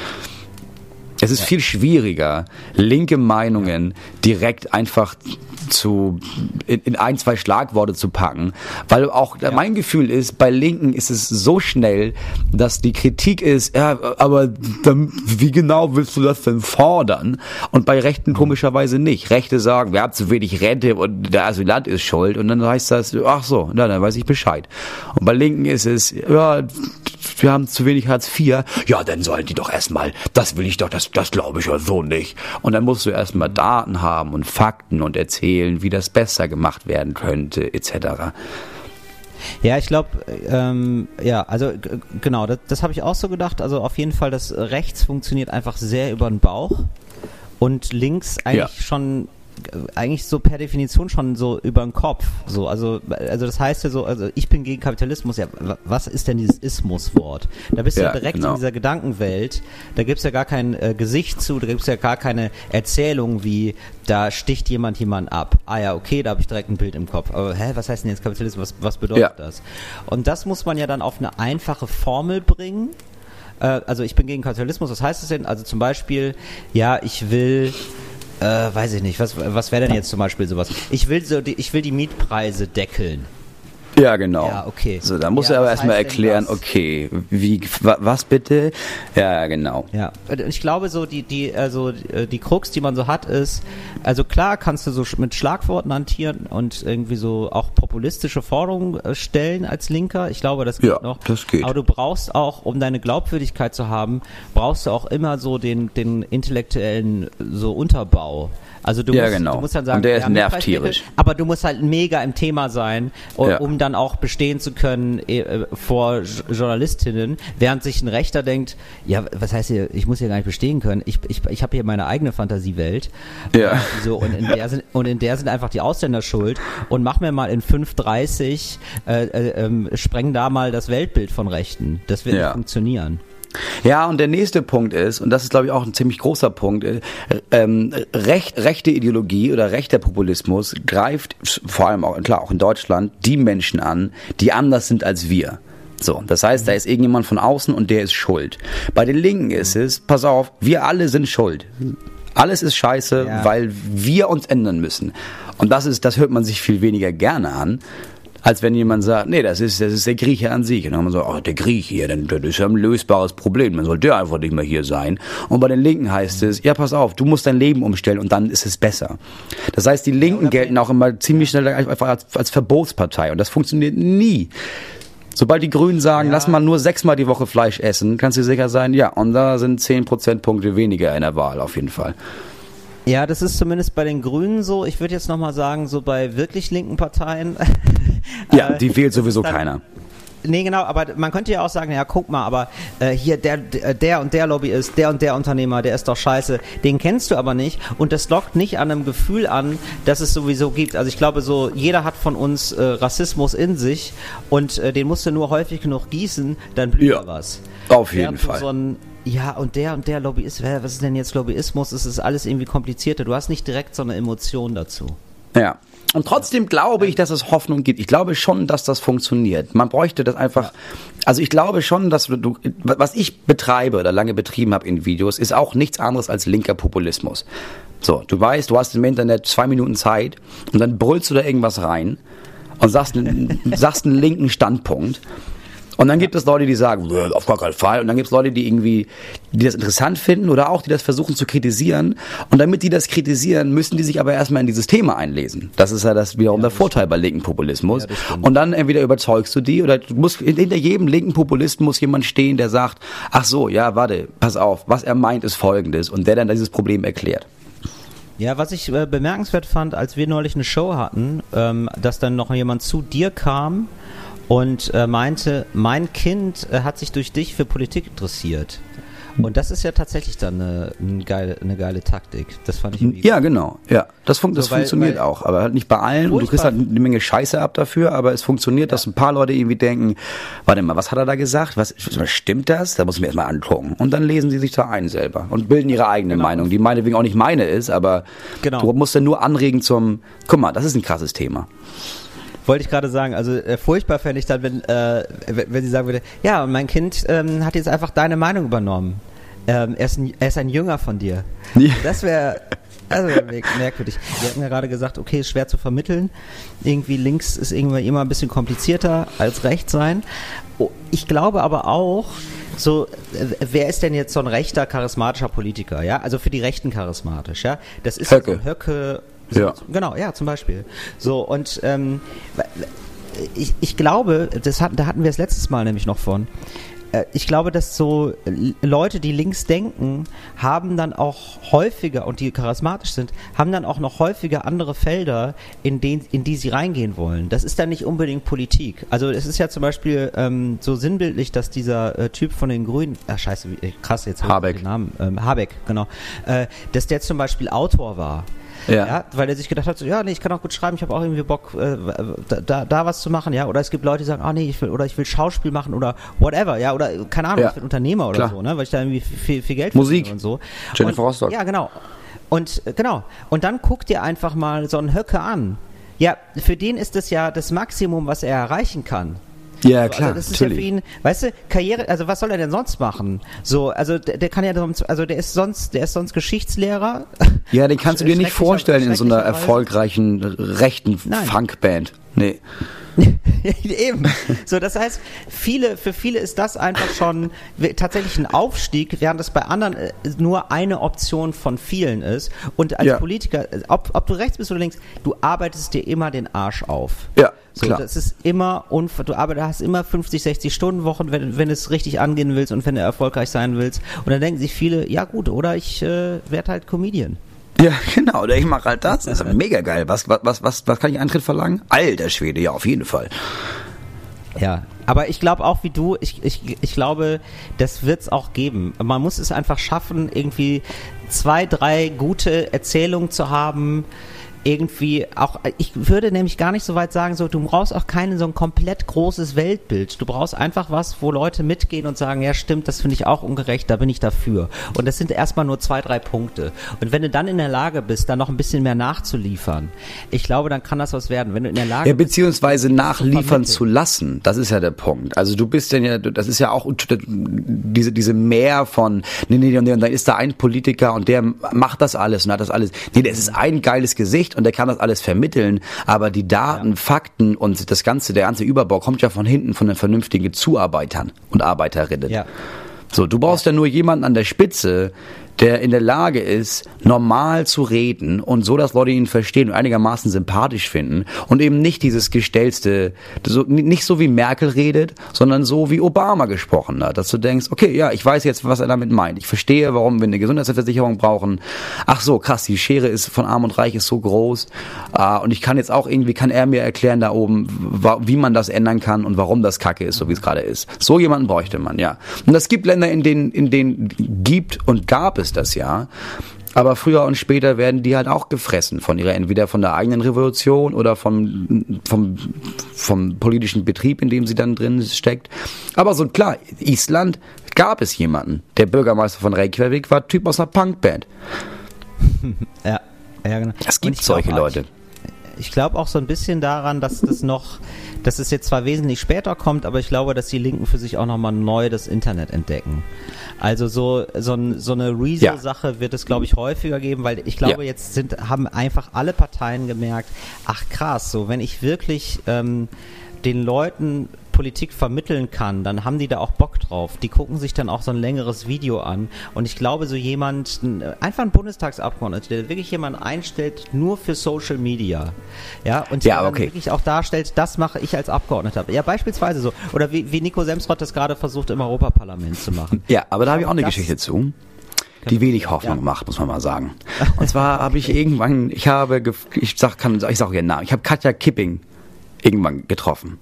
Es ist viel schwieriger, linke Meinungen direkt einfach zu in, in ein, zwei Schlagworte zu packen, weil auch mein Gefühl ist, bei Linken ist es so schnell, dass die Kritik ist, ja, aber dann, wie genau willst du das denn fordern? Und bei Rechten komischerweise nicht. Rechte sagen, wir haben zu wenig Rente und der Asylant ist schuld und dann heißt das, ach so, na, dann weiß ich Bescheid. Und bei Linken ist es, ja, wir haben zu wenig Hartz IV, ja, dann sollen die doch erstmal, das will ich doch, das, das glaube ich ja so nicht. Und dann musst du erstmal Daten haben und Fakten und erzählen, wie das besser gemacht werden könnte, etc. Ja, ich glaube, ähm, ja, also genau, das, das habe ich auch so gedacht. Also auf jeden Fall, das rechts funktioniert einfach sehr über den Bauch und links eigentlich Ja. schon eigentlich so per Definition schon so über den Kopf. So, also, also das heißt ja so, also ich bin gegen Kapitalismus. Ja, wa- was ist denn dieses Ismus-Wort? Da bist du Ja, ja direkt genau. in dieser Gedankenwelt. Da gibt's ja gar kein äh, Gesicht zu, da gibt's ja gar keine Erzählung wie, da sticht jemand jemand ab. Ah ja, okay, da habe ich direkt ein Bild im Kopf. Aber hä, was heißt denn jetzt Kapitalismus? Was, was bedeutet Ja. das? Und das muss man ja dann auf eine einfache Formel bringen. Äh, also ich bin gegen Kapitalismus, was heißt das denn? Also zum Beispiel, ja, ich will, äh, weiß ich nicht, was, was wäre denn jetzt zum Beispiel sowas? Ich will so, die, ich will die Mietpreise deckeln. Ja, genau. Ja, okay. So, da muss Ja, er aber erstmal erklären, das? okay, wie, wa- was bitte? Ja, genau. Ja, ich glaube so die die also äh, die Krux, die man so hat, ist also klar kannst du so mit Schlagworten hantieren und irgendwie so auch populistische Forderungen äh, stellen als Linker. Ich glaube, das geht Ja, noch. das geht. Aber du brauchst auch, um deine Glaubwürdigkeit zu haben, brauchst du auch immer so den den intellektuellen so Unterbau. Also du Ja, musst, genau. du musst dann sagen, Und der ist Mietpreisdeckel, nervtierisch. aber du musst halt mega im Thema sein, um, Ja. um dann auch bestehen zu können äh, vor J- Journalistinnen, während sich ein Rechter denkt, ja, was heißt hier, ich muss hier gar nicht bestehen können, ich, ich, ich habe hier meine eigene Fantasiewelt. Ja. Äh, So, und, in der sind, und in der sind einfach die Ausländer schuld und mach mir mal in 5.30 äh, äh, ähm, spreng da mal das Weltbild von Rechten. Das wird Ja. nicht funktionieren. Ja, und der nächste Punkt ist, und das ist, glaube ich, auch ein ziemlich großer Punkt, äh, ähm, recht, rechte Ideologie oder rechter Populismus greift vor allem auch, klar, auch in Deutschland, die Menschen an, die anders sind als wir. So, das heißt, da ist irgendjemand von außen und der ist schuld. Bei den Linken ist es, pass auf, wir alle sind schuld. Alles ist scheiße, Ja. weil wir uns ändern müssen. Und das ist, das hört man sich viel weniger gerne an, als wenn jemand sagt, nee, das ist, das ist der Grieche an sich. Und dann haben wir so, oh, der Grieche hier, dann, das ist ja ein lösbares Problem, dann soll der einfach nicht mehr hier sein. Und bei den Linken heißt es, ja, pass auf, du musst dein Leben umstellen und dann ist es besser. Das heißt, die Linken gelten auch immer ziemlich schnell einfach als, als Verbotspartei und das funktioniert nie. Sobald die Grünen sagen, lass mal nur sechsmal die Woche Fleisch essen, kannst du sicher sein, ja, und da sind zehn Prozentpunkte weniger in der Wahl auf jeden Fall. Ja, das ist zumindest bei den Grünen so. Ich würde jetzt nochmal sagen, so bei wirklich linken Parteien. Ja, äh, die wählt sowieso dann- keiner. Nee, genau, aber man könnte ja auch sagen, ja, guck mal, aber äh, hier der, der der und der Lobbyist, der und der Unternehmer, der ist doch scheiße. Den kennst du aber nicht und das lockt nicht an einem Gefühl an, dass es sowieso gibt. Also ich glaube so, jeder hat von uns äh, Rassismus in sich und äh, den musst du nur häufig genug gießen, dann blüht Ja, da was. auf jeden Während Fall. So ein, ja, und der und der Lobbyist, was ist denn jetzt Lobbyismus? Es ist alles irgendwie komplizierter. Du hast nicht direkt so eine Emotion dazu. Ja. Und trotzdem glaube ich, dass es Hoffnung gibt. Ich glaube schon, dass das funktioniert. Man bräuchte das einfach. Also ich glaube schon, dass du, was ich betreibe oder lange betrieben habe in Videos, ist auch nichts anderes als linker Populismus. So, du weißt, du hast im Internet zwei Minuten Zeit und dann brüllst du da irgendwas rein und sagst, sagst einen linken Standpunkt. Und dann gibt es Leute, die sagen, "Nö, auf gar keinen Fall. Und dann gibt es Leute, die irgendwie, die das interessant finden oder auch, die das versuchen zu kritisieren. Und damit die das kritisieren, müssen die sich aber erstmal in dieses Thema einlesen. Das ist ja das wiederum der Vorteil bei linken Populismus. und dann entweder überzeugst du die oder du musst, hinter jedem linken Populisten muss jemand stehen, der sagt, ach so, ja, warte, pass auf, was er meint ist folgendes. Und der dann dieses Problem erklärt. Ja, was ich äh, bemerkenswert fand, als wir neulich eine Show hatten, ähm, dass dann noch jemand zu dir kam und äh, meinte, mein Kind äh, hat sich durch dich für Politik interessiert. Und das ist ja tatsächlich dann eine, eine, geile, eine geile Taktik. Das fand ich irgendwie Ja, genau. Ja, das, fun das So, weil- funktioniert weil- auch, aber halt nicht bei allen. Und du kriegst halt eine Menge Scheiße ab dafür, aber es funktioniert, dass ein paar Leute irgendwie denken, warte mal, was hat er da gesagt? Was stimmt das? Da muss ich mir erstmal angucken. Und dann lesen sie sich da ein selber und bilden ihre eigene Meinung, die meinetwegen auch nicht meine ist, aber Genau. du musst dann nur anregen zum, guck mal, das ist ein krasses Thema. Wollte ich gerade sagen, also äh, furchtbar fände ich dann, wenn, äh, wenn sie sagen würde, ja, und mein Kind ähm, hat jetzt einfach deine Meinung übernommen. ähm, er, ist ein, er ist ein Jünger von dir. Ja. Das wäre also merkwürdig. Wir hatten ja gerade gesagt, okay, ist schwer zu vermitteln. Irgendwie links ist irgendwie immer ein bisschen komplizierter als rechts sein. Oh, Ich glaube aber auch, so, wer ist denn jetzt so ein rechter, charismatischer Politiker? Ja, also für die Rechten charismatisch, ja? Das ist Höcke. so Höcke. Ja. Genau, ja, zum Beispiel. So, und ähm, ich, ich glaube, das hatten, da hatten wir es letztes Mal nämlich noch von. Äh, Ich glaube, dass so äh, Leute, die links denken, haben dann auch häufiger und die charismatisch sind, haben dann auch noch häufiger andere Felder, in, den, in die sie reingehen wollen. Das ist dann nicht unbedingt Politik. Also es ist ja zum Beispiel ähm, so sinnbildlich, dass dieser äh, Typ von den Grünen, ach scheiße, wie, äh, krass, jetzt Habeck. den Namen, ähm, Habeck, genau, äh, dass der zum Beispiel Autor war. Ja. Ja, weil er sich gedacht hat, so, ja, nee, ich kann auch gut schreiben, ich habe auch irgendwie Bock, äh, da, da, was zu machen, ja. Oder es gibt Leute, die sagen, ah nee, ich will, oder ich will Schauspiel machen oder whatever, ja, oder keine Ahnung, Ja. ich bin Unternehmer oder Klar. so, ne, weil ich da irgendwie viel, viel Geld Musik. und so. Jennifer Rostock. Ja, genau. Und äh, genau. Und dann guck dir einfach mal so einen Höcke an. Ja, für den ist das ja das Maximum, was er erreichen kann. Ja, So, klar, also das ist ja für natürlich. ihn, weißt du, Karriere, also was soll er denn sonst machen? So, also der, der kann ja sonst, also der ist sonst, der ist sonst Geschichtslehrer. Ja, den kannst du dir nicht vorstellen in so einer erfolgreichen rechten. Funkband. Nee. Eben. So, das heißt, viele, für viele ist das einfach schon tatsächlich ein Aufstieg, während es bei anderen äh, nur eine Option von vielen ist. Und als Ja. Politiker, äh, ob, ob du rechts bist oder links, du arbeitest dir immer den Arsch auf. Ja, So, klar. das ist immer, unver du arbeitest, hast immer 50, 60 Stunden Wochen, wenn, wenn es richtig angehen willst und wenn du erfolgreich sein willst. Und dann denken sich viele, ja gut, oder ich äh, werde halt Comedian. Ja, genau. Oder ich mache halt das. Das ist mega geil. Was, was, was, was, was kann ich Eintritt verlangen? Alter Schwede, ja, auf jeden Fall. Ja, aber ich glaube auch wie du, ich, ich, ich glaube, das wird's auch geben. Man muss es einfach schaffen, irgendwie zwei, drei gute Erzählungen zu haben. Irgendwie auch, ich würde nämlich gar nicht so weit sagen, so, du brauchst auch kein so ein komplett großes Weltbild. Du brauchst einfach was, wo Leute mitgehen und sagen, ja stimmt, das finde ich auch ungerecht, da bin ich dafür. Und das sind erstmal nur zwei, drei Punkte. Und wenn du dann in der Lage bist, da noch ein bisschen mehr nachzuliefern, ich glaube, dann kann das was werden. Wenn du in der Lage Ja, bist, beziehungsweise nachliefern vermitteln. zu lassen. Das ist ja der Punkt. Also du bist denn ja, das ist ja auch diese, diese Mehr von, nee, nee, und dann ist da ein Politiker und der macht das alles und hat das alles. Nee, das ist ein geiles Gesicht und der kann das alles vermitteln, aber die Daten, Fakten und das ganze, der ganze Überbau kommt ja von hinten von den vernünftigen Zuarbeitern und Arbeiterinnen. Ja. So, du brauchst ja nur jemanden an der Spitze, der in der Lage ist, normal zu reden und so, dass Leute ihn verstehen und einigermaßen sympathisch finden und eben nicht dieses gestellte, so, nicht so wie Merkel redet, sondern so wie Obama gesprochen hat, dass du denkst, okay, ja, ich weiß jetzt, was er damit meint. Ich verstehe, warum wir eine Gesundheitsversicherung brauchen. Ach so, krass, die Schere ist von Arm und Reich ist so groß äh, und ich kann jetzt auch irgendwie, kann er mir erklären da oben, wie man das ändern kann und warum das Kacke ist, so wie es gerade ist. So jemanden bräuchte man, ja. Und es gibt Länder, in denen, in denen gibt und gab es das ja. Aber früher und später werden die halt auch gefressen von ihrer, entweder von der eigenen Revolution oder vom, vom, vom politischen Betrieb, in dem sie dann drin steckt. Aber so klar, Island gab es jemanden. Der Bürgermeister von Reykjavik war Typ aus einer Punkband. Ja, ja genau. Es gibt solche auch- Leute. Ich glaube auch so ein bisschen daran, dass das noch, dass es jetzt zwar wesentlich später kommt, aber ich glaube, dass die Linken für sich auch nochmal neu das Internet entdecken. Also so, so, so eine Rezo-Sache wird es, glaube ich, häufiger geben, weil ich glaube, Ja. jetzt sind, haben einfach alle Parteien gemerkt, ach krass, so wenn ich wirklich ähm, den Leuten Politik vermitteln kann, dann haben die da auch Bock drauf. Die gucken sich dann auch so ein längeres Video an. Und ich glaube, so jemand, ein- einfach ein Bundestagsabgeordneter, der wirklich jemanden einstellt, nur für Social Media. Ja, und Ja, okay. wirklich auch darstellt, das mache ich als Abgeordneter. Ja, beispielsweise so. Oder wie, wie Nico Semsrott das gerade versucht im Europaparlament zu machen. Ja, aber da habe ich auch eine Geschichte zu. Die wenig Hoffnung macht, muss man mal sagen. Und zwar habe ich irgendwann, ich habe, ich sag, kann, ich sag auch ihren Namen, ich habe Katja Kipping irgendwann getroffen.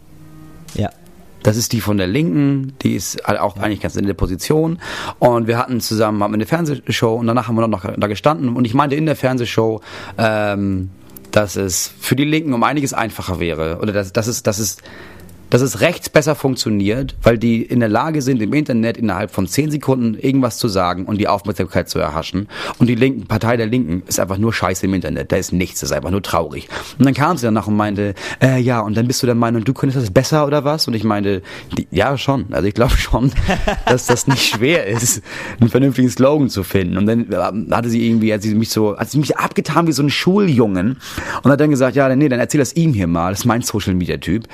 Ja. Das ist die von der Linken, die ist halt auch eigentlich ganz in der Position. Und wir hatten zusammen wir eine Fernsehshow und danach haben wir noch da gestanden. Und ich meinte in der Fernsehshow, ähm, dass es für die Linken um einiges einfacher wäre. Oder dass, dass, es, dass es dass es rechts besser funktioniert, weil die in der Lage sind, im Internet innerhalb von zehn Sekunden irgendwas zu sagen und die Aufmerksamkeit zu erhaschen. Und die linken Partei der Linken ist einfach nur Scheiße im Internet. Da ist nichts, das ist einfach nur traurig. Und dann kam sie danach und meinte, äh, ja, und dann bist du der Meinung, du könntest das besser oder was? Und ich meinte, die, ja schon. Also ich glaube schon, dass das nicht schwer ist, einen vernünftigen Slogan zu finden. Und dann ähm, hatte sie irgendwie, hat sie mich so, hat sie mich abgetan wie so ein Schuljungen und hat dann gesagt, ja, nee, dann erzähl das ihm hier mal. Das ist mein Social Media Typ.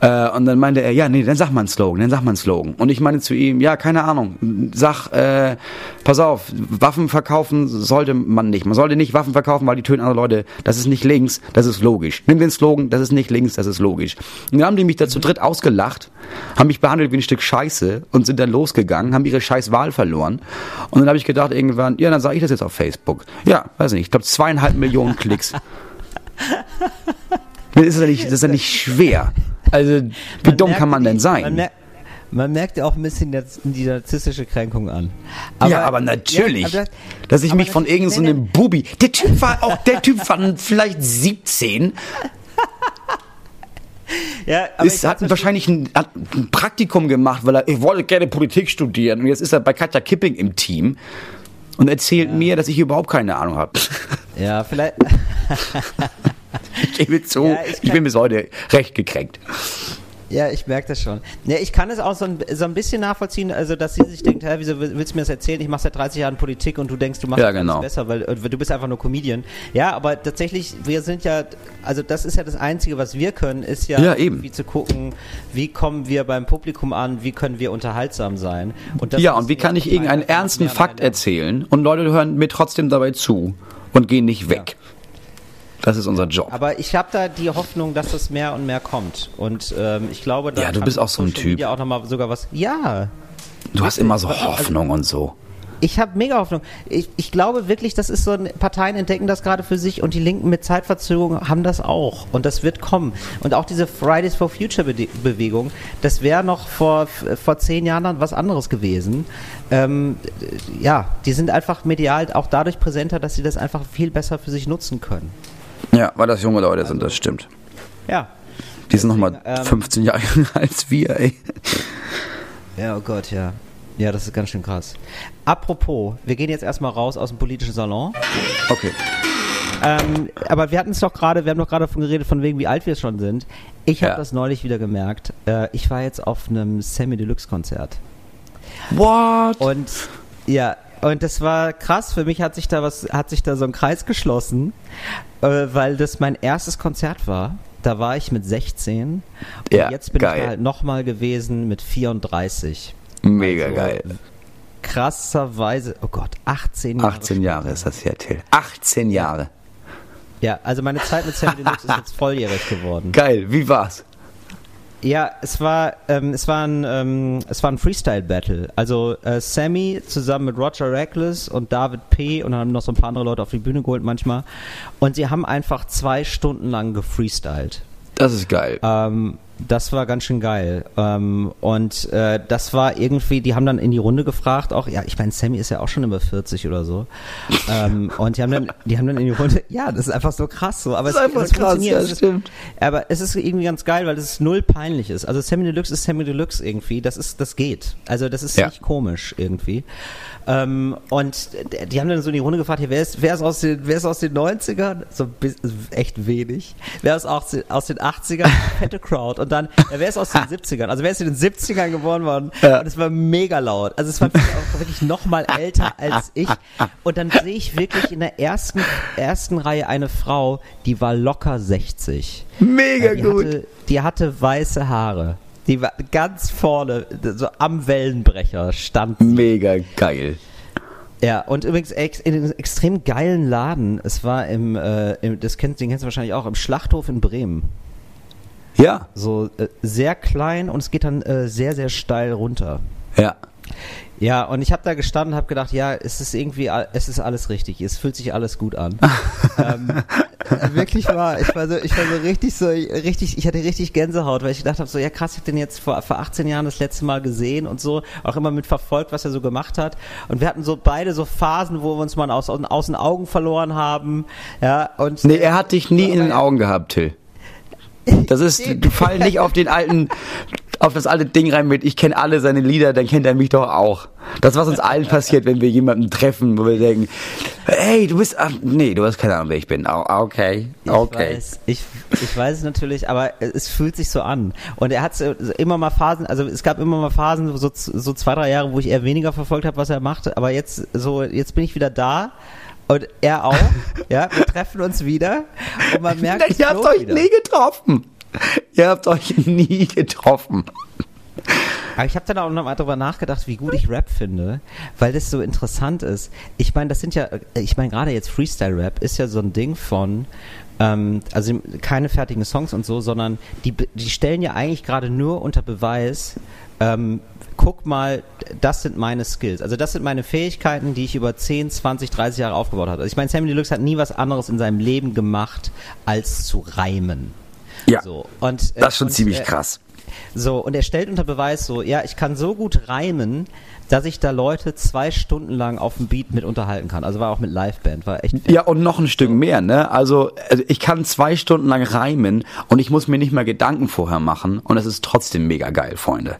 Äh, und dann meinte er, ja, nee, dann sag mal einen Slogan, dann sag mal einen Slogan. Und ich meinte zu ihm, ja, keine Ahnung, sag, äh, pass auf, Waffen verkaufen sollte man nicht. Man sollte nicht Waffen verkaufen, weil die töten andere Leute. Das ist nicht links, das ist logisch. Nimm den Slogan, das ist nicht links, das ist logisch. Und dann haben die mich da zu dritt ausgelacht, haben mich behandelt wie ein Stück Scheiße und sind dann losgegangen, haben ihre scheiß Wahl verloren. Und dann habe ich gedacht irgendwann, ja, dann sage ich das jetzt auf Facebook. Ja, weiß nicht, ich glaube zweieinhalb Millionen Klicks. Das ist ja nicht, das ist ja nicht schwer. Also, wie dumm merkt kann man die- denn sein? Man, mer man merkt ja auch ein bisschen die narzisstische Kränkung an. ja, aber natürlich. Ja, aber- dass ich aber mich von irgendeinem so Bubi. Der Typ war auch, der Typ war vielleicht 17, nee. Ja, aber ist, hat wahrscheinlich ein, hat ein Praktikum gemacht, weil er, ich wollte gerne Politik studieren und jetzt ist er bei Katja Kipping im Team und erzählt mir, dass ich überhaupt keine Ahnung habe. Ja, vielleicht. Ich gebe zu, Ja, ich ich, bin bis heute recht gekränkt. Ja, ich merke das schon. Ja, ich kann es auch so ein, so ein bisschen nachvollziehen, also dass sie sich denkt, hä, wieso will- willst du mir das erzählen? Ich mache seit 30 Jahren Politik und du denkst, du machst Ja, genau. besser, weil äh, du bist einfach nur Comedian. Ja, aber tatsächlich, wir sind ja, also das ist ja das Einzige, was wir können, ist ja, Ja, irgendwie zu gucken, wie kommen wir beim Publikum an, wie können wir unterhaltsam sein. Und Ja, und wie kann ich irgendeinen ernsten Fakt erzählen und Leute hören mir trotzdem dabei zu und gehen nicht weg. Das ist unser Job. Aber ich habe da die Hoffnung, dass das mehr und mehr kommt. Und ähm, ich glaube, da Ja, du bist auch so ein Typ. Media auch noch mal sogar was. Ja, Du hast immer so Hoffnung und so. Ich habe mega Hoffnung. Ich, ich glaube wirklich, das ist so ein, Parteien entdecken das gerade für sich und die Linken mit Zeitverzögerung haben das auch. Und das wird kommen. Und auch diese Fridays for Future Bewegung, das wäre noch vor, vor zehn Jahren dann was anderes gewesen. Ähm, ja, die sind einfach medial auch dadurch präsenter, dass sie das einfach viel besser für sich nutzen können. Ja, weil das junge Leute sind, das stimmt. Ja. Die sind nochmal ähm, 15 Jahre jünger als wir, ey. Ja, oh Gott, ja. Ja, das ist ganz schön krass. Apropos, wir gehen jetzt erstmal raus aus dem politischen Salon. Okay. Ähm, aber wir hatten es doch gerade, wir haben doch gerade davon geredet, von wegen, wie alt wir schon sind. Ich habe Ja. das neulich wieder gemerkt. Äh, ich war jetzt auf einem Sammy Deluxe Konzert. What? Und ja, und das war krass. Für mich hat sich da was, hat sich da so ein Kreis geschlossen, äh, weil das mein erstes Konzert war. Da war ich mit 16 und Ja, jetzt bin geil. ich da halt nochmal gewesen mit 34. Mega Also, geil. Krasserweise, oh Gott, 18 Jahre. 18 Jahre ist das her, Till. 18 Jahre. Ja, also meine Zeit mit Sammy Deluxe ist jetzt volljährig geworden. Geil, wie war's? Ja, es war, ähm, es war ein, ähm, es war ein Freestyle-Battle. Also äh, Sammy zusammen mit Roger Reckless und David P. und dann haben noch so ein paar andere Leute auf die Bühne geholt manchmal. Und sie haben einfach zwei Stunden lang gefreestylt. Das ist geil. Ähm, das war ganz schön geil. Ähm, und äh, das war irgendwie, die haben dann in die Runde gefragt, auch, ja, ich meine, Sammy ist ja auch schon über 40 oder so. ähm, und die haben dann, die haben dann in die Runde, ja, das ist einfach so krass so. Aber Das ist es, einfach es krass, funktioniert. ja, Es stimmt. aber es ist irgendwie ganz geil, weil es null peinlich ist. Also Sammy Deluxe ist Sammy Deluxe irgendwie. Das ist, das geht. Also das ist Ja. nicht komisch irgendwie. Ähm, und die haben dann so in die Runde gefragt, hier, wer ist, wer ist aus den, wer ist aus den 90ern? So bis, echt wenig. Wer ist aus, den- aus den 80ern? Fette Crowd. Und dann, ja, wer ist aus den 70ern? Also wer ist in den 70ern geboren worden? Ja. Und es war mega laut. Also es war wirklich auch wirklich noch mal älter als ich. Und dann sehe ich wirklich in der ersten, ersten Reihe eine Frau, die war locker 60. Mega die gut. Hatte, die hatte weiße Haare. Die war ganz vorne, so am Wellenbrecher stand sie. Mega geil. Ja, und übrigens ex, in einem extrem geilen Laden. Es war im, äh, im das kennst, den kennst du wahrscheinlich auch, im Schlachthof in Bremen. Ja, So äh, sehr klein und es geht dann äh, sehr, sehr steil runter. ja. Ja, und ich habe da gestanden und habe gedacht, ja, es ist irgendwie, es ist alles richtig, es fühlt sich alles gut an. ähm, äh, wirklich war, ich war so, ich war so richtig so, richtig, ich hatte richtig Gänsehaut, weil ich gedacht habe, so, ja krass, ich hab den jetzt vor, vor 18 Jahren das letzte Mal gesehen und so, auch immer mit verfolgt, was er so gemacht hat. Und wir hatten so beide so Phasen, wo wir uns mal aus, aus den Augen verloren haben, ja, und. Nee, er hat dich nie in den Augen gehabt, Till. Das ist, du fall nicht auf den alten, auf das alte Ding rein mit, ich kenne alle seine Lieder, dann kennt er mich doch auch. Das, was uns allen passiert, wenn wir jemanden treffen, wo wir denken, hey, du bist, ach, nee, du hast keine Ahnung, wer ich bin. Oh, okay, okay. Ich weiß, ich, ich weiß es natürlich, aber es fühlt sich so an. Und er hat immer mal Phasen, also es gab immer mal Phasen, so, so zwei, drei Jahre, wo ich eher weniger verfolgt habe, was er macht. Aber jetzt, so, jetzt bin ich wieder da. Und er auch, ja, wir treffen uns wieder und man merkt, habt float euch wieder. nie getroffen. Ihr habt euch nie getroffen. Aber ich habe dann auch noch mal drüber nachgedacht, wie gut ich Rap finde, weil das so interessant ist. Ich meine, das sind ja, ich meine gerade jetzt Freestyle-Rap ist ja so ein Ding von, ähm, also keine fertigen Songs und so, sondern die, die stellen ja eigentlich gerade nur unter Beweis, ähm, guck mal, das sind meine Skills. Also das sind meine Fähigkeiten, die ich über 10, 20, 30 Jahre aufgebaut habe. Also ich meine, Sammy Deluxe hat nie was anderes in seinem Leben gemacht, als zu reimen. Ja, So, und, äh, das ist schon und, ziemlich äh, krass. so, und er stellt unter Beweis so, ja, ich kann so gut reimen, dass ich da Leute zwei Stunden lang auf dem Beat mit unterhalten kann. Also war auch mit Liveband, war echt. Ja, und noch ein Stück mehr, ne? Also, also ich kann zwei Stunden lang reimen und ich muss mir nicht mal Gedanken vorher machen und es ist trotzdem mega geil, Freunde.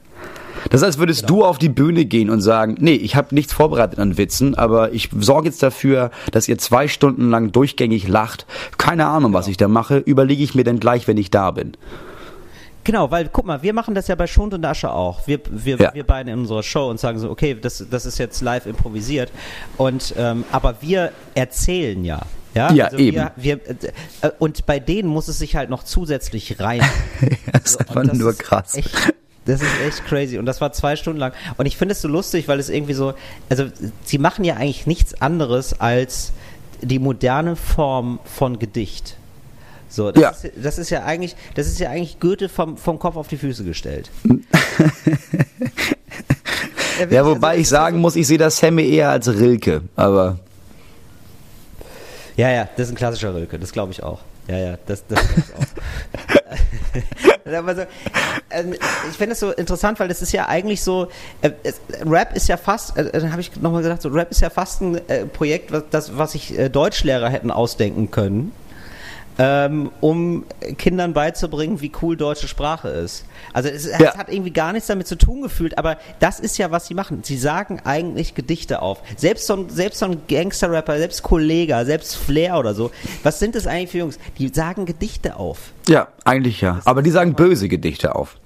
Das ist, als würdest du auf die Bühne gehen und sagen, nee, ich habe nichts vorbereitet an Witzen, aber ich sorge jetzt dafür, dass ihr zwei Stunden lang durchgängig lacht. Keine Ahnung, was ich da mache, überlege ich mir dann gleich, wenn ich da bin. Genau, weil guck mal, wir machen das ja bei Schund und Asche auch. Wir, wir, Ja. wir beide in unserer Show und sagen so, okay, das, das ist jetzt live improvisiert. Und ähm, aber wir erzählen ja. Ja, Ja, also eben. Wir, wir, äh, und bei denen muss es sich halt noch zusätzlich rein. das ist So, und einfach nur krass. Echt, das ist echt crazy. Und das war zwei Stunden lang. Und ich finde es so lustig, weil es irgendwie so, also sie machen ja eigentlich nichts anderes als die moderne Form von Gedicht. So, das, Ja. ist, das ist ja eigentlich, das ist ja eigentlich Goethe vom, vom Kopf auf die Füße gestellt. Ja, wobei ich sagen muss, ich sehe das Sammy eher als Rilke, aber Ja, ja, das ist ein klassischer Rilke, das glaube ich auch. Ja, ja, das, das glaube ich auch. So, ähm, ich finde es so interessant, weil das ist ja eigentlich so, äh, Rap ist ja fast, äh, dann habe ich nochmal gesagt, so, Rap ist ja fast ein äh, Projekt, was, das, was sich Deutschlehrer hätten ausdenken können, ähm, um Kindern beizubringen, wie cool deutsche Sprache ist. Also es, es Ja. hat irgendwie gar nichts damit zu tun gefühlt, aber das ist ja, was sie machen. Sie sagen eigentlich Gedichte auf. Selbst so ein, selbst so ein Gangster-Rapper, selbst Kollega, selbst Flair oder so. Was sind das eigentlich für Jungs? Die sagen Gedichte auf. ja, eigentlich ja. Aber die sagen böse Gedichte auf.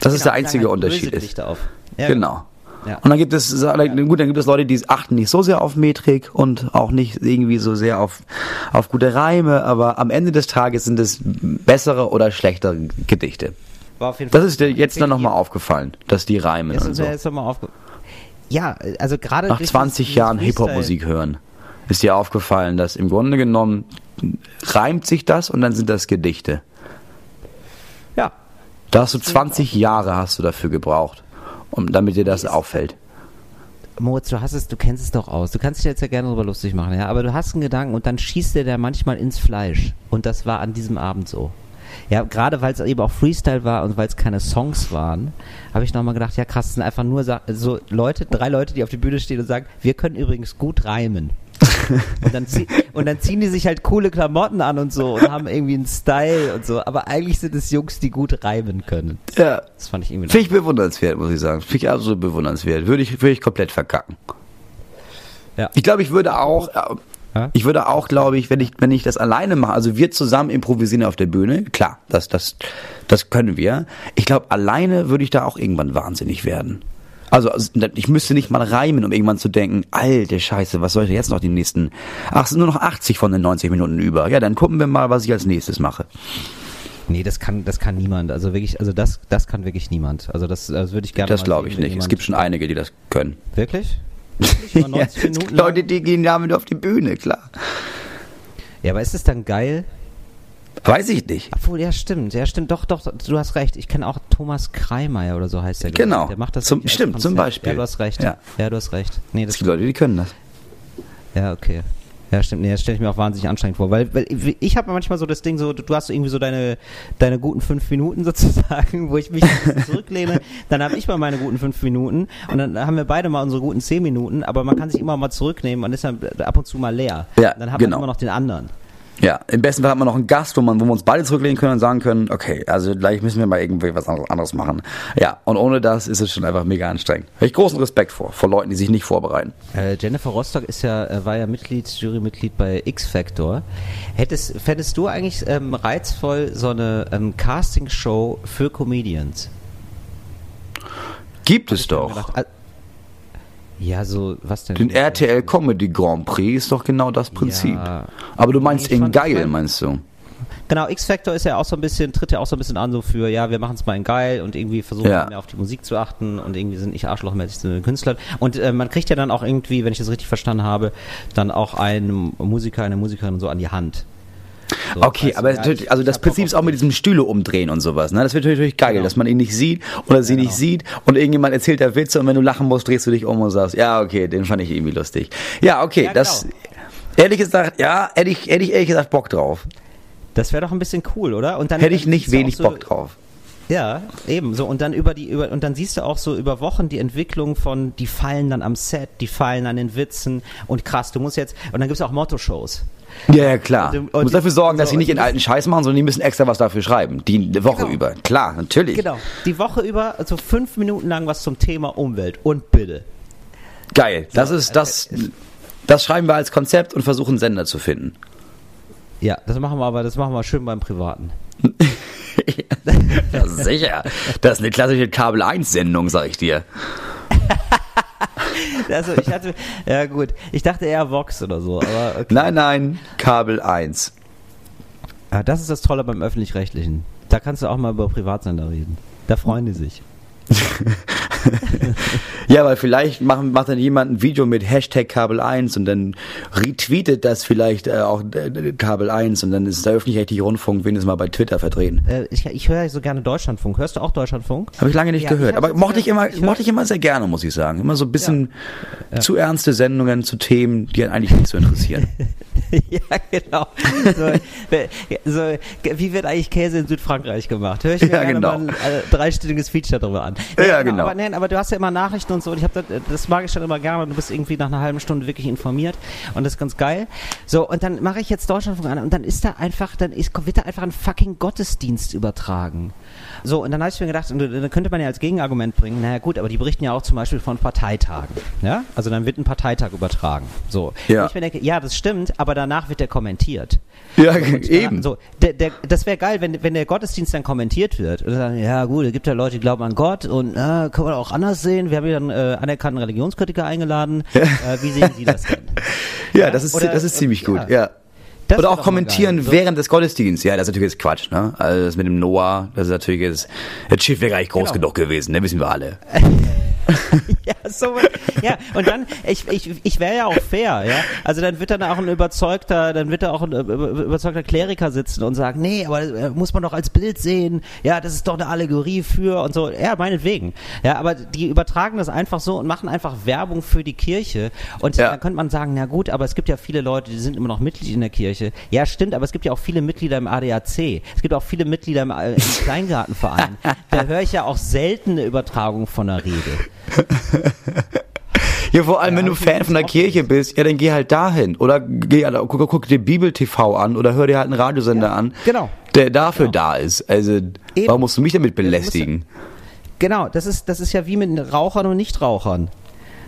Das ist Genau, der die einzige sagen halt böse Unterschied. Ist. Gedichte auf. Ja, Genau. Ja. Und dann gibt es, gut, dann gibt es Leute, die achten nicht so sehr auf Metrik und auch nicht irgendwie so sehr auf, auf gute Reime, aber am Ende des Tages sind es bessere oder schlechtere Gedichte. War auf jeden Das Fall- ist dir jetzt dann nochmal aufgefallen, dass die reimen Ist und so. ja jetzt nochmal aufge Ja, also gerade Nach durch 20 dieses- Jahren Hip-Hop-Musik hören, ist dir aufgefallen, dass im Grunde genommen reimt sich das und dann sind das Gedichte. Ja, Da hast du 20 Jahre hast du dafür gebraucht, um, damit dir das auffällt. Moritz, du hast es, du kennst es doch aus. Du kannst dich jetzt ja gerne darüber lustig machen, ja, aber du hast einen Gedanken und dann schießt dir der manchmal ins Fleisch. Und das war an diesem Abend so. Ja, gerade weil es eben auch Freestyle war und weil es keine Songs waren, habe ich nochmal gedacht, ja krass, es sind einfach nur so Leute, drei Leute, die auf die Bühne stehen und sagen, wir können übrigens gut reimen. und, dann zie und dann ziehen die sich halt coole Klamotten an und so und haben irgendwie einen Style und so, aber eigentlich sind es Jungs, die gut reimen können. Ja, Das fand ich irgendwie Finde ich bewundernswert, muss ich sagen. Finde ich absolut bewundernswert. Würde ich, würde ich komplett verkacken. Ja. Ich glaube, ich würde auch, äh, ich würde auch, glaube ich, wenn ich, wenn ich das alleine mache, also wir zusammen improvisieren auf der Bühne, klar, das, das, das können wir. Ich glaube, alleine würde ich da auch irgendwann wahnsinnig werden. Also, also, ich müsste nicht mal reimen, um irgendwann zu denken, alte Scheiße, was soll ich jetzt noch die nächsten, ach, es sind nur noch 80 von den 90 Minuten über. Ja, dann gucken wir mal, was ich als nächstes mache. Nee, das kann, das kann niemand. Also wirklich, also das, das kann wirklich niemand. Also das, das würde ich gerne Das glaube ich nicht. Es gibt schon einige, die das können. Wirklich? Wirklich? Über 90 Ja, Minuten Leute, die gehen damit auf die Bühne, klar. Ja, aber ist es dann geil? Weiß ich nicht. Obwohl, ja, stimmt. Ja, stimmt. Doch, doch, du hast recht. Ich kenne auch Thomas Kreimeier oder so heißt der. Genau. Der macht das Zum- stimmt, zum. Beispiel. Ja, du hast recht. Ja. Ja, du hast recht. Nee, Es das gibt Leute, die können das. Ja, okay. Ja, stimmt. Nee, das stelle ich mir auch wahnsinnig anstrengend vor. Weil, weil ich habe manchmal so das Ding, so, du hast so irgendwie so deine, deine guten fünf Minuten sozusagen, wo ich mich zurücklehne. Dann habe ich mal meine guten fünf Minuten und dann haben wir beide mal unsere guten zehn Minuten, aber man kann sich immer mal zurücknehmen und ist dann ab und zu mal leer. Ja, dann hat genau. man immer noch den anderen. Ja, im besten Fall hat man noch einen Gast, wo, man, wo wir uns beide zurücklehnen können und sagen können, okay, also gleich müssen wir mal irgendwie was anderes- machen. Ja, und ohne das ist es schon einfach mega anstrengend. Habe ich großen Respekt vor, vor Leuten, die sich nicht vorbereiten. Äh, Jennifer Rostock ist ja, äh, war ja Mitglied, Jurymitglied bei X Factor. Hättest, fändest du eigentlich ähm, reizvoll so eine ähm, Castingshow für Comedians? Gibt es doch. gedacht, ja, so, was denn? Den RTL Comedy Grand Prix ist doch genau das Prinzip. Ja. Aber du meinst ich in geil, mein- meinst du? Genau, X-Factor ist ja auch so ein bisschen, tritt ja auch so ein bisschen an, so für, ja, wir machen es mal in geil und irgendwie versuchen Ja. mehr auf die Musik zu achten und irgendwie sind nicht arschlochmäßig zu den Künstlern. Und äh, man kriegt ja dann auch irgendwie, wenn ich das richtig verstanden habe, dann auch einen Musiker, eine Musikerin so an die Hand. So, Okay, du, aber ja, natürlich, ich- also das Prinzip ist auch mit diesem Stühle umdrehen und sowas. Ne? Das wird natürlich geil, Genau. dass man ihn nicht sieht oder sie nicht sieht und irgendjemand erzählt da Witze und wenn du lachen musst, drehst du dich um und sagst, ja, okay, den fand ich irgendwie lustig. Ja, okay, Ja, das genau. ehrlich gesagt, ja, hätte ich, hätte ich ehrlich gesagt Bock drauf. Das wäre doch ein bisschen cool, oder? Und dann Hätte ich nicht wenig so, Bock drauf. Ja, eben so und dann über die über und dann siehst du auch so über Wochen die Entwicklung von die fallen dann am Set, die fallen an den Witzen und krass, du musst jetzt und dann gibt's auch Motto-Shows. Ja, ja, klar. Und- und du musst die- dafür sorgen, dass so, sie nicht und in alten Scheiß machen, sondern die müssen extra was dafür schreiben. Die Woche Genau. über. Klar, natürlich. Genau. Die Woche über, also fünf Minuten lang was zum Thema Umwelt und bitte. Geil. Das ist, äh, das, das schreiben wir als Konzept und versuchen Sender zu finden. Ja, das machen wir aber, das machen wir schön beim Privaten. Ja, sicher. Das ist eine klassische Kabel 1 Sendung, sag ich dir. Also ich hatte, ja gut, ich dachte eher Vox oder so, aber okay. Nein, nein, Kabel 1. Ja, das ist das Tolle beim Öffentlich-Rechtlichen. Da kannst du auch mal über Privatsender reden. Da freuen die sich. Ja, weil vielleicht machen, macht dann jemand ein Video mit Hashtag Kabel 1 und dann retweetet das vielleicht äh, auch äh, Kabel 1 und dann ist der öffentlich-rechtliche Rundfunk wenigstens mal bei Twitter vertreten. Äh, ich ich höre ja so gerne Deutschlandfunk. Hörst du auch Deutschlandfunk? Habe ich lange nicht Ja, gehört. ich Aber mochte ich immer, ich mochte ich immer sehr gerne, muss ich sagen. Immer so ein bisschen zu ernste Sendungen zu Themen, die einen eigentlich nicht so interessieren. ja, genau. So, wer- so, wie wird eigentlich Käse in Südfrankreich gemacht? Hör ich mir Ja, gerne genau. mal ein äh, dreistündiges Feature darüber an. Ja, genau. Aber, nein, aber du hast ja immer Nachrichten und so und ich hab das, das mag ich schon immer gerne. Du bist irgendwie nach einer halben Stunde wirklich informiert und das ist ganz geil. So, und dann mache ich jetzt Deutschlandfunk an und dann ist da einfach, dann ist, wird da einfach ein fucking Gottesdienst übertragen. So, und dann habe ich mir gedacht, und dann könnte man ja als Gegenargument bringen, naja gut, aber die berichten ja auch zum Beispiel von Parteitagen. Ja? Also dann wird ein Parteitag übertragen. So. Ja. Und ich mir denke, ja, das stimmt, aber danach wird der kommentiert. Ja, Und eben. So, der, der, das wäre geil, wenn, wenn der Gottesdienst dann kommentiert wird. Und sagen, ja gut, es gibt ja Leute, die glauben an Gott und äh, kann man auch anders sehen. Wir haben hier einen äh, anerkannten Religionskritiker eingeladen. Äh, wie sehen Sie das denn? Ja, das ist, Oder- das ist ziemlich gut, ja. ja. Das Oder auch kommentieren während des Gottesdienstes. Ja, das ist natürlich jetzt Quatsch, ne? Also das mit dem Noah, das ist natürlich jetzt, das Schiff wäre gar nicht groß Genau. genug gewesen, ne? Wissen wir alle. ja, so, ja, und dann, ich, ich, ich wäre ja auch fair, ja. Also dann wird dann auch ein überzeugter, dann wird da auch ein äh, überzeugter Kleriker sitzen und sagen, nee, aber äh, muss man doch als Bild sehen, ja, das ist doch eine Allegorie für und so, ja, meinetwegen. Ja, aber die übertragen das einfach so und machen einfach Werbung für die Kirche. Und Ja. dann könnte man sagen, na gut, aber es gibt ja viele Leute, die sind immer noch Mitglied in der Kirche. Ja, stimmt, aber es gibt ja auch viele Mitglieder im ADAC. Es gibt auch viele Mitglieder im, äh, im Kleingartenverein. da höre ich ja auch selten eine Übertragung von der Rede. Ja, vor allem, wenn du Fan von der Kirche bist, ja, dann geh halt dahin. Oder geh, also, guck, guck dir Bibel-TV an oder hör dir halt einen Radiosender an, genau. der dafür Genau. da ist. Also, warum musst du mich damit belästigen? Genau, das ist, das ist ja wie mit Rauchern und Nichtrauchern.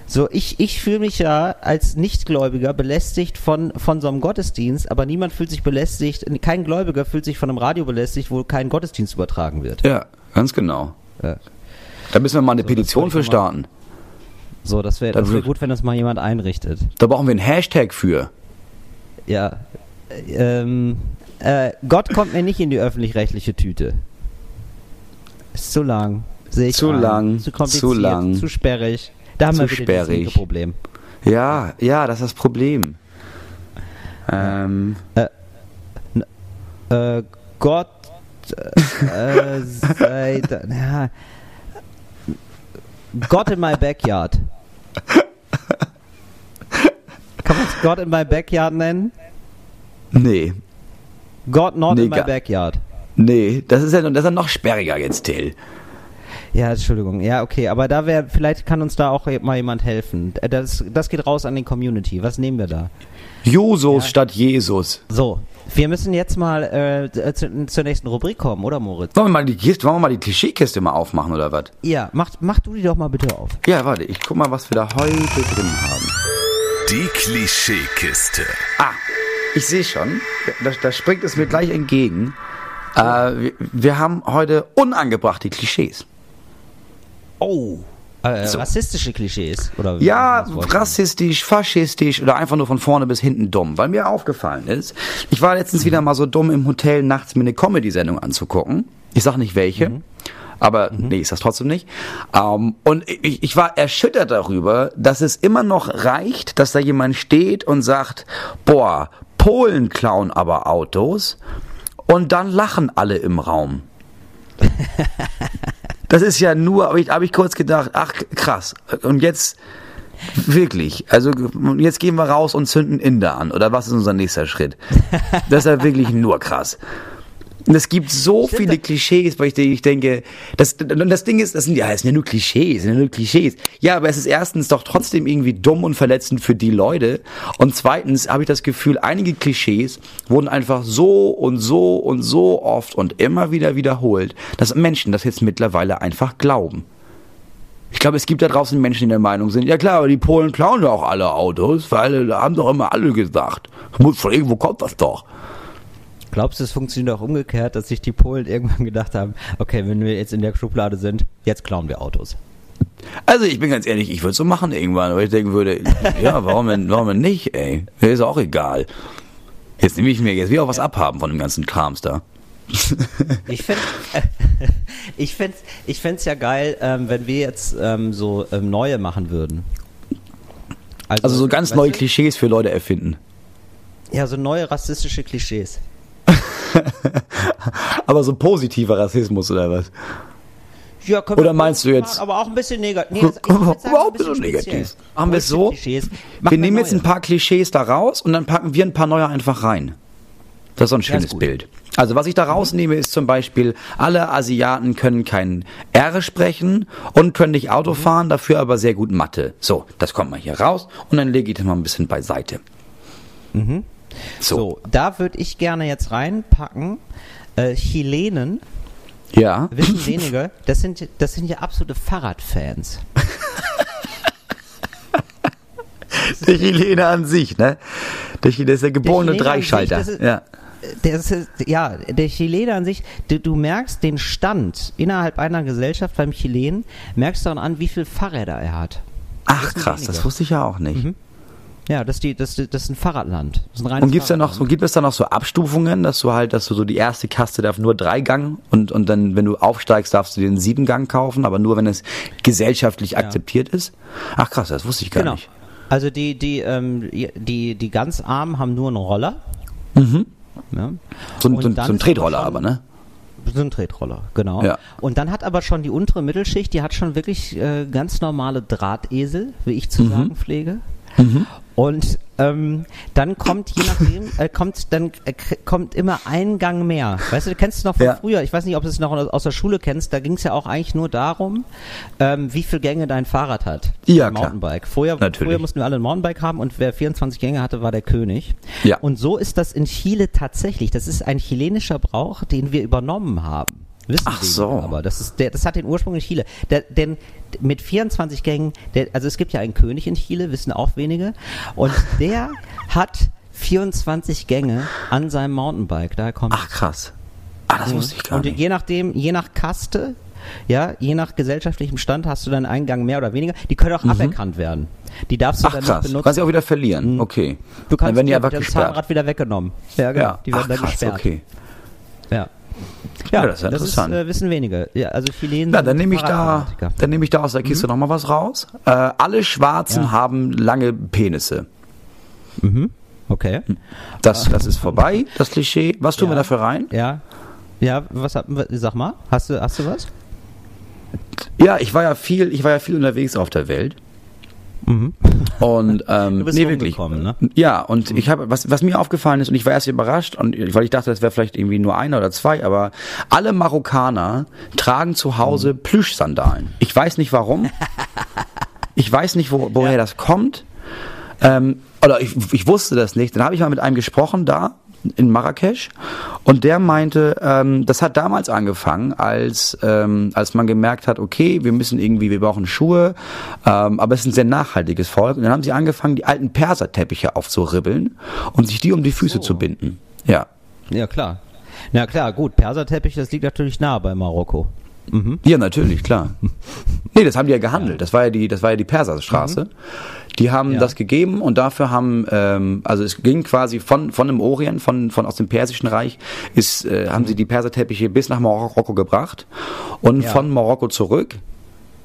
So, ich, ich fühle mich ja als Nichtgläubiger belästigt von, von so einem Gottesdienst, aber niemand fühlt sich belästigt, kein Gläubiger fühlt sich von einem Radio belästigt, wo kein Gottesdienst übertragen wird. Ja, ganz genau. Ja. Da müssen wir mal eine So, Petition für noch mal- starten. So, das wäre das wär gut, wenn das mal jemand einrichtet. Da brauchen wir einen Hashtag für. Ja. Ähm, äh, Gott kommt mir nicht in die öffentlich-rechtliche Tüte. Ist zu lang. Sehe ich Zu ein. lang, Zu kompliziert. zu lang. Zu sperrig. Da haben Zu wir wieder sperrig. linke Problem. Ja, ja, das ist das Problem. Ähm, Äh, Gott äh, sei da, ja. Gott in my backyard. Kann man es Gott in my backyard nennen? nee, God not Nee, in my backyard. nee, das ist ja, das ist ja noch sperriger jetzt, Till. Ja, Entschuldigung. Ja, okay, aber da wäre, vielleicht kann uns da auch mal jemand helfen. Äh, Das, das geht raus an die Community. Was nehmen wir da? Jusos statt Jesus. So, wir müssen jetzt mal äh, zu, zur nächsten Rubrik kommen, oder Moritz? Wollen wir mal die Kiste, wollen wir mal die Klischeekiste mal aufmachen oder was? Ja, mach, mach du die doch mal bitte auf. Ja, warte, ich guck mal, was wir da heute drin haben. Die Klischeekiste. Ah, ich sehe schon. Da, da springt es mir gleich entgegen. Äh, wir, wir haben heute unangebrachte Klischees. Oh. Äh, So. Rassistische Klischees, oder? wie Ja, rassistisch, faschistisch oder einfach nur von vorne bis hinten dumm. Weil mir aufgefallen ist, ich war letztens wieder mal so dumm im Hotel, nachts mir eine Comedy-Sendung anzugucken. Ich sag nicht welche. Aber nee, ist das trotzdem nicht. Ähm, und ich, ich war erschüttert darüber, dass es immer noch reicht, dass da jemand steht und sagt, boah, Polen klauen aber Autos. Und dann lachen alle im Raum. Das ist ja nur, habe ich, hab ich kurz gedacht, ach krass. Und jetzt wirklich, also jetzt gehen wir raus und zünden Inder an. Oder was ist unser nächster Schritt? Das ist ja wirklich nur krass. Und es gibt so viele Klischees, weil ich, ich denke, das, und das Ding ist, das sind ja, es sind ja nur Klischees, sind ja nur Klischees. Ja, aber es ist erstens doch trotzdem irgendwie dumm und verletzend für die Leute. Und zweitens habe ich das Gefühl, einige Klischees wurden einfach so und so und so oft und immer wieder wiederholt, dass Menschen das jetzt mittlerweile einfach glauben. Ich glaube, es gibt da draußen Menschen, die der Meinung sind, ja klar, aber die Polen klauen doch auch alle Autos, weil da haben doch immer alle gesagt. Muss von irgendwo kommt das doch. Glaubst du, es funktioniert auch umgekehrt, dass sich die Polen irgendwann gedacht haben, okay, wenn wir jetzt in der Schublade sind, jetzt klauen wir Autos. Also ich bin ganz ehrlich, ich würde es so machen irgendwann, weil ich denken würde, ja, warum denn, warum denn nicht, ey? Mir ist auch egal. Jetzt nehme ich mir jetzt wieder auch was abhaben von dem ganzen Krams da. Ich finde ich find's, ich find's ja geil, ähm, wenn wir jetzt ähm, so ähm, neue machen würden. Also so ganz neue du? Klischees für Leute erfinden. Ja, so neue rassistische Klischees. Aber so positiver Rassismus oder was? Ja, Oder wir meinst du machen, jetzt- Aber auch ein bisschen negativ. Nee, das- Überhaupt ein bisschen negativ. Machen wir es so? Klischees. Wir Machen nehmen jetzt ein paar Klischees da raus und dann packen wir ein paar neue einfach rein. Das ist so ein schönes. Bild. Also was ich da rausnehme, ist zum Beispiel, alle Asiaten können kein R sprechen und können nicht Auto fahren, dafür aber sehr gut Mathe. So, das kommt mal hier raus und dann lege ich das mal ein bisschen beiseite. So. So, da würde ich gerne jetzt reinpacken. Äh, Chilenen, Ja. wissen wenige, das sind, das sind ja absolute Fahrradfans. Der Chilene an sich, ne? Der Chilene ist der geborene sich, Dreischalter. das ist- ja. Das ist, ja, der Chilene an sich, du, du merkst den Stand innerhalb einer Gesellschaft beim Chilen, merkst daran an, wie viel Fahrräder er hat. Ach krass, das wenige. wusste ich ja auch nicht. Ja, das, ist die, das, das ist ein Fahrradland. Das ist ein Und gibt's da noch, so, gibt es da noch so Abstufungen, dass du halt, dass du so die erste Kaste darf nur drei Gang und, und dann, wenn du aufsteigst, darfst du den sieben Gang kaufen, aber nur wenn es gesellschaftlich akzeptiert ist? Ach krass, das wusste ich gar Genau. nicht. Also die, die, ähm, die, die ganz Armen haben nur einen Roller. Mhm. Ja. So, so, so ein Tretroller aber, ne? So ein Tretroller, genau. Ja. Und dann hat aber schon die untere Mittelschicht, die hat schon wirklich äh, ganz normale Drahtesel, wie ich Mhm. zu sagen pflege. Und ähm, dann kommt, je nachdem, äh, kommt dann äh, kommt immer ein Gang mehr. Weißt du, du kennst es noch von Ja. früher, ich weiß nicht, ob du es noch aus der Schule kennst, da ging es ja auch eigentlich nur darum, ähm, wie viele Gänge dein Fahrrad hat. Ja, klar. Mountainbike. Vorher, Natürlich. früher mussten wir alle ein Mountainbike haben und wer 24 Gänge hatte, war der König. Ja. Und so ist das in Chile tatsächlich. Das ist ein chilenischer Brauch, den wir übernommen haben. Wissen Ach so. Aber das ist der, das hat den Ursprung in Chile. Der, denn mit 24 Gängen, der, also es gibt ja einen König in Chile, wissen auch wenige, und der hat 24 Gänge an seinem Mountainbike. Daher kommt Ach krass. Ah, das wusste ich gar und nicht. je nachdem, je nach Kaste, ja, je nach gesellschaftlichem Stand hast du dann einen Gang mehr oder weniger. Die können auch aberkannt werden. Die darfst du Mhm. Ach dann nicht krass, du benutzen. kannst sie auch wieder verlieren. Okay. Du kannst dann werden die einfach gesperrt. Zahnrad wieder weggenommen. Ja, genau. Ja, Die werden Ach, dann krass, gesperrt. okay. Ja. Ja, das ist ja das interessant. äh, wissen wenige. Ja, also Chilenen Na, sind dann nehme ich da, dann nehme ich da aus der Kiste noch mal was raus. Äh, alle Schwarzen Ja. haben lange Penisse. Okay. Das, das ist vorbei, das Klischee. Was tun wir Ja. dafür rein? Ja. Ja, was sag mal, hast du, hast du was? Ja, ich war ja viel, ich war ja viel unterwegs auf der Welt. Und ähm, Du bist nee, wirklich. ne? Ja, und ich habe was was mir aufgefallen ist und ich war erst überrascht und weil ich dachte, das wäre vielleicht irgendwie nur einer oder zwei, aber alle Marokkaner tragen zu Hause Plüschsandalen. Ich weiß nicht warum. Ich weiß nicht, wo, woher das kommt. Ähm, oder ich, ich wusste das nicht. Dann habe ich mal mit einem gesprochen da in Marrakesch und der meinte, ähm, das hat damals angefangen, als ähm, als man gemerkt hat, okay, wir müssen irgendwie, wir brauchen Schuhe, ähm, aber es ist ein sehr nachhaltiges Volk. Und dann haben sie angefangen, die alten Perserteppiche aufzuribbeln und sich die um die Füße zu binden. Ja. Ja, klar. Na klar, gut, Perserteppich, das liegt natürlich nah bei Marokko. Ja, natürlich, klar. Nee, das haben die ja gehandelt. Das war ja die, das war ja die Perserstraße. Die haben Ja. das gegeben und dafür haben, ähm, also es ging quasi von von dem Orient, von von aus dem Persischen Reich, ist äh, haben sie die Perserteppiche bis nach Marokko gebracht und Ja. von Marokko zurück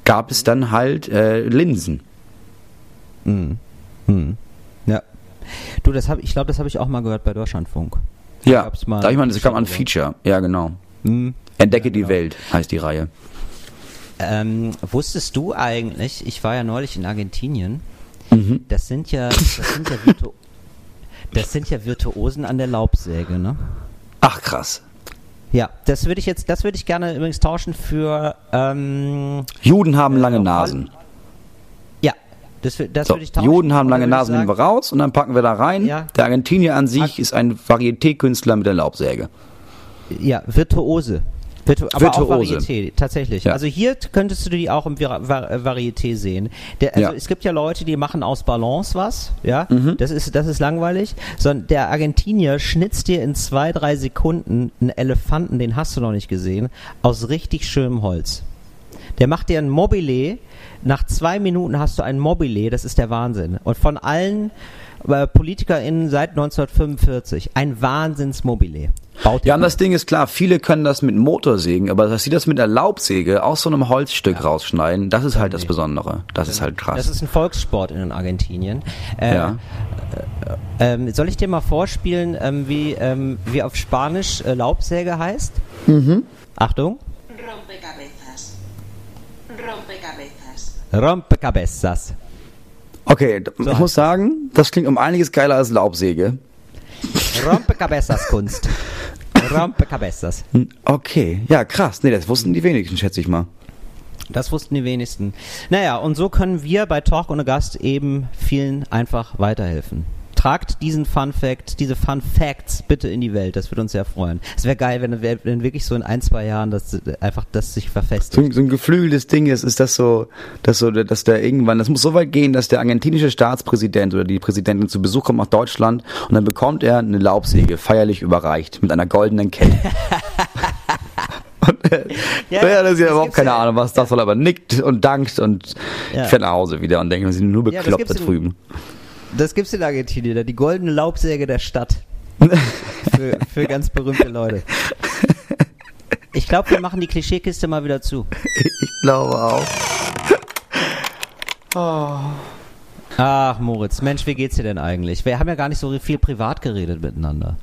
gab es dann halt äh, Linsen. Ja. Du, das hab, ich glaube, das habe ich auch mal gehört bei Deutschlandfunk. Ja, da ich meine, es kam ein drüber. Feature. Ja, genau. Mhm. Entdecke die Welt heißt die Reihe. Ähm, wusstest du eigentlich, ich war ja neulich in Argentinien, Mhm. das sind ja, das sind ja, Virtu das sind ja Virtuosen an der Laubsäge, ne? Ach krass. Ja, das würde ich jetzt, das würde ich gerne übrigens tauschen für, ähm, Juden haben lange Äh, Nasen. ja, das, das So, würde ich tauschen. Juden haben lange Nasen, nehmen wir raus und dann packen wir da rein. Ja. Der Argentinier an sich Ak- ist ein Varieté-Künstler mit der Laubsäge. Ja, Virtuose. Virtu aber auch Virtuose. Varieté, tatsächlich. Ja. Also hier könntest du die auch im Var Var Varieté sehen. Der, also Ja. es gibt ja Leute, die machen aus Balance was, ja. Mhm. Das ist das ist langweilig. Sondern der Argentinier schnitzt dir in zwei drei Sekunden einen Elefanten, den hast du noch nicht gesehen, aus richtig schönem Holz. Der macht dir ein Mobile. Nach zwei Minuten hast du ein Mobile. Das ist der Wahnsinn. Und von allen äh, PolitikerInnen seit 1945 ein Wahnsinnsmobile. Baut Ja, und das Ding ist klar, viele können das mit Motorsägen, aber dass sie das mit der Laubsäge aus so einem Holzstück rausschneiden, das ist halt das Besondere. Das ist halt krass. Das ist ein Volkssport in Argentinien. Äh, ja. ähm, soll ich dir mal vorspielen, ähm, wie, ähm, wie auf Spanisch äh, Laubsäge heißt? Mhm. Achtung. Rompecabezas. Rompecabezas. Rompecabezas. Okay, d- ich muss sagen, das klingt um einiges geiler als Laubsäge. Rompecabezas Kunst. Rompecabezas. Hm, Okay, ja, krass. Nee, das wussten die wenigsten, schätze ich mal. Das wussten die wenigsten. Naja, und so können wir bei Talk ohne Gast eben vielen einfach weiterhelfen. Tragt diesen Fun Fact, diese Fun Facts bitte in die Welt. Das würde uns sehr freuen. Es wäre geil, wenn, wenn wirklich so in ein, zwei Jahren das einfach das sich So, verfestigt. ein- so ein geflügeltes Ding ist, ist das so, dass so, dass der irgendwann, das muss so weit gehen, dass der argentinische Staatspräsident oder die Präsidentin zu Besuch kommt nach Deutschland und dann bekommt er eine Laubsäge feierlich überreicht mit einer goldenen Kette. äh, Ja, ja, das ist ja überhaupt keine ja- Ahnung, was das soll, aber nickt und dankt und Ja. fährt nach Hause wieder und denkt, wir sind nur bekloppt da drüben. Das gibt's in Argentinien, die goldene Laubsäge der Stadt. für, für ganz berühmte Leute. Ich glaube, wir machen die Klischeekiste mal wieder zu. Ich glaube auch. Ach, Moritz, Mensch, wie geht's dir denn eigentlich? Wir haben ja gar nicht so viel privat geredet miteinander.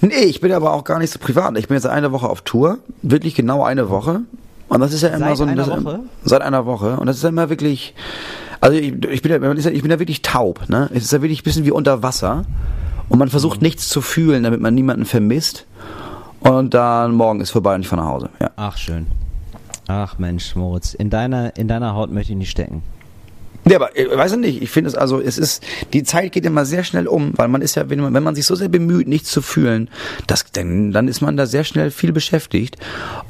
Nee, ich bin aber auch gar nicht so privat. Ich bin jetzt eine Woche auf Tour, wirklich genau eine Woche. Und das ist ja immer Seit so ein, einer das, Woche? Seit einer Woche. Und das ist ja immer wirklich, also ich, ich, bin, ja, ich bin ja wirklich taub, ne? Es ist ja wirklich ein bisschen wie unter Wasser. Und man versucht Mhm. nichts zu fühlen, damit man niemanden vermisst. Und dann morgen ist vorbei und ich fahre nach Hause. Ja. Ach, schön. Ach, Mensch, Moritz, in deiner, in deiner Haut möchte ich nicht stecken. Ja, aber ich weiß ich nicht, ich finde es also, es ist, die Zeit geht immer sehr schnell um, weil man ist ja, wenn man, wenn man sich so sehr bemüht, nichts zu fühlen, das, dann, dann ist man da sehr schnell viel beschäftigt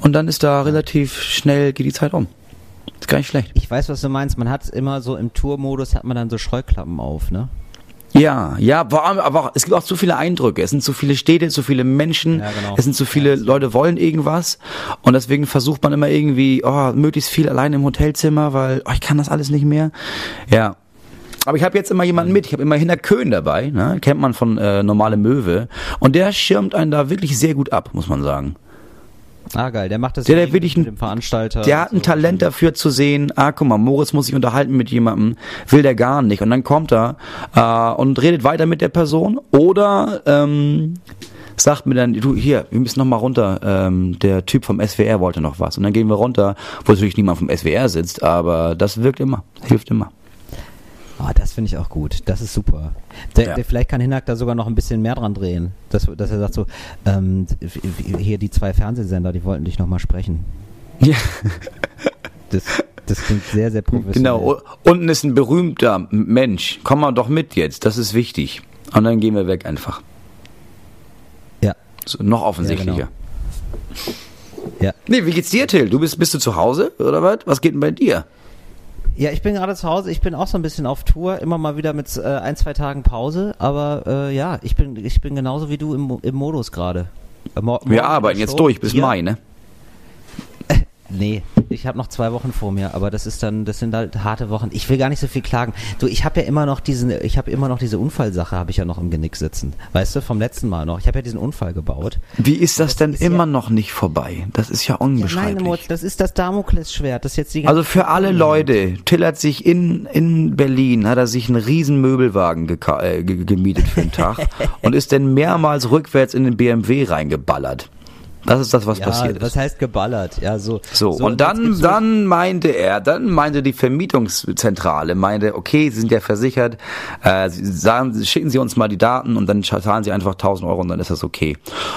und dann ist da relativ schnell, geht die Zeit um. Ist gar nicht schlecht. Ich weiß, was du meinst. Man hat immer so im Tourmodus hat man dann so Scheuklappen auf, ne? Ja, ja, aber auch, es gibt auch zu viele Eindrücke. Es sind zu viele Städte, zu viele Menschen, Ja, genau. es sind zu viele Leute wollen irgendwas und deswegen versucht man immer irgendwie, oh, möglichst viel allein im Hotelzimmer, weil oh, ich kann das alles nicht mehr. Ja. Aber ich habe jetzt immer jemanden mit. Ich habe immer Hinter Köhn dabei, ne? kennt man von äh, Normale Möwe. Und der schirmt einen da wirklich sehr gut ab, muss man sagen. Ah, geil. Der macht das Der, der mit wirklich ein- dem Veranstalter. Der hat ein so. Talent dafür zu sehen, ah, guck mal, Moritz muss sich unterhalten mit jemandem, will der gar nicht. Und dann kommt er äh, und redet weiter mit der Person oder ähm, sagt mir dann, du, hier, wir müssen noch mal runter, ähm, der Typ vom SWR wollte noch was. Und dann gehen wir runter, wo natürlich niemand vom SWR sitzt, aber das wirkt immer, hilft immer. Ah, das finde ich auch gut. Das ist super. Der, Ja. der, vielleicht kann Hinak da sogar noch ein bisschen mehr dran drehen. Dass, dass er sagt so, ähm, hier die zwei Fernsehsender, die wollten dich nochmal sprechen. Ja. Das, das klingt sehr, sehr professionell. Genau, unten ist ein berühmter Mensch. Komm mal doch mit jetzt, das ist wichtig. Und dann gehen wir weg einfach. Ja, So, noch offensichtlicher. ja. Nee, wie geht's dir, Till? Du bist, bist du zu Hause oder was? Was geht denn bei dir? Ja, ich bin gerade zu Hause. Ich bin auch so ein bisschen auf Tour, immer mal wieder mit äh, ein, zwei Tagen Pause. Aber äh, ja, ich bin, ich bin genauso wie du im, im Modus gerade. Äh, Wir arbeiten jetzt durch bis Mai, ne? Nee, ich habe noch zwei Wochen vor mir, aber das ist dann, das sind halt harte Wochen. Ich will gar nicht so viel klagen. Du, ich habe ja immer noch diesen, ich habe immer noch diese Unfallsache, habe ich ja noch im Genick sitzen. Weißt du, vom letzten Mal noch. Ich habe ja diesen Unfall gebaut. Wie ist das denn ist ja- immer noch nicht vorbei? Das ist ja Ja, nein, unbeschreiblich. Mutz, das ist das Damoklesschwert, das jetzt die Also für alle Leute, Till hat sich in, in Berlin, hat er sich einen riesen Möbelwagen äh, ge- gemietet für einen Tag und ist dann mehrmals rückwärts in den BMW reingeballert. Das ist das, was ja, passiert was ist. heißt geballert? Ja, so. So, und jetzt dann, so- dann meinte er, dann meinte die Vermietungszentrale, meinte, okay, Sie sind ja versichert, äh, sagen, schicken Sie uns mal die Daten und dann zahlen Sie einfach 1000 Euro und dann ist das okay.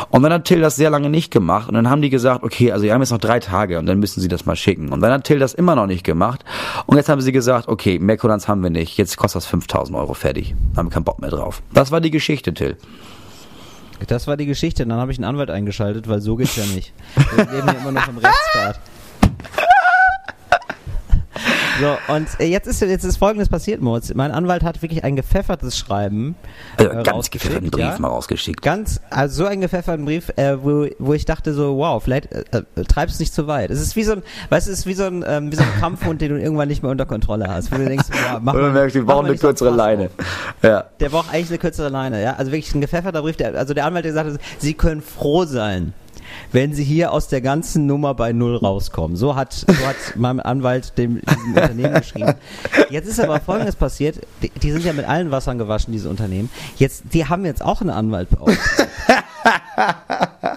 Und dann hat Till das sehr lange nicht gemacht und dann haben die gesagt, okay, also wir haben jetzt noch drei Tage und dann müssen Sie das mal schicken. Und dann hat Till das immer noch nicht gemacht und jetzt haben sie gesagt, okay, mehr Kulanz haben wir nicht, jetzt kostet das 5000 Euro fertig. Haben wir keinen Bock mehr drauf. Das war die Geschichte, Till. Das war die Geschichte. Dann habe ich einen Anwalt eingeschaltet, weil so geht's ja nicht. Wir leben hier immer noch im Rechtsstaat. So, und äh, jetzt ist, jetzt ist Folgendes passiert, Moritz. Mein Anwalt hat wirklich ein gepfeffertes Schreiben Also äh, ganz gepfefferten Brief ja? mal rausgeschickt. Ganz, also so einen gepfefferten Brief, äh, wo, wo ich dachte so, wow, vielleicht äh, äh, treib's nicht zu weit. Es ist wie so ein, weißt du, es ist wie so ein, ähm, wie so ein Kampfhund, den du irgendwann nicht mehr unter Kontrolle hast. Wo du denkst, wow, mach Und mal, merkst wir brauchen eine kürzere Leine. Ja. Der braucht eigentlich eine kürzere Leine, ja. Also wirklich ein gepfefferter Brief. Der, also der Anwalt, der gesagt hat, Sie können froh sein, wenn Sie hier aus der ganzen Nummer bei Null rauskommen. So hat, so hat mein Anwalt dem Unternehmen geschrieben. Jetzt ist aber Folgendes passiert. Die, die sind ja mit allen Wassern gewaschen, diese Unternehmen. Jetzt, die haben jetzt auch einen Anwalt beauftragt.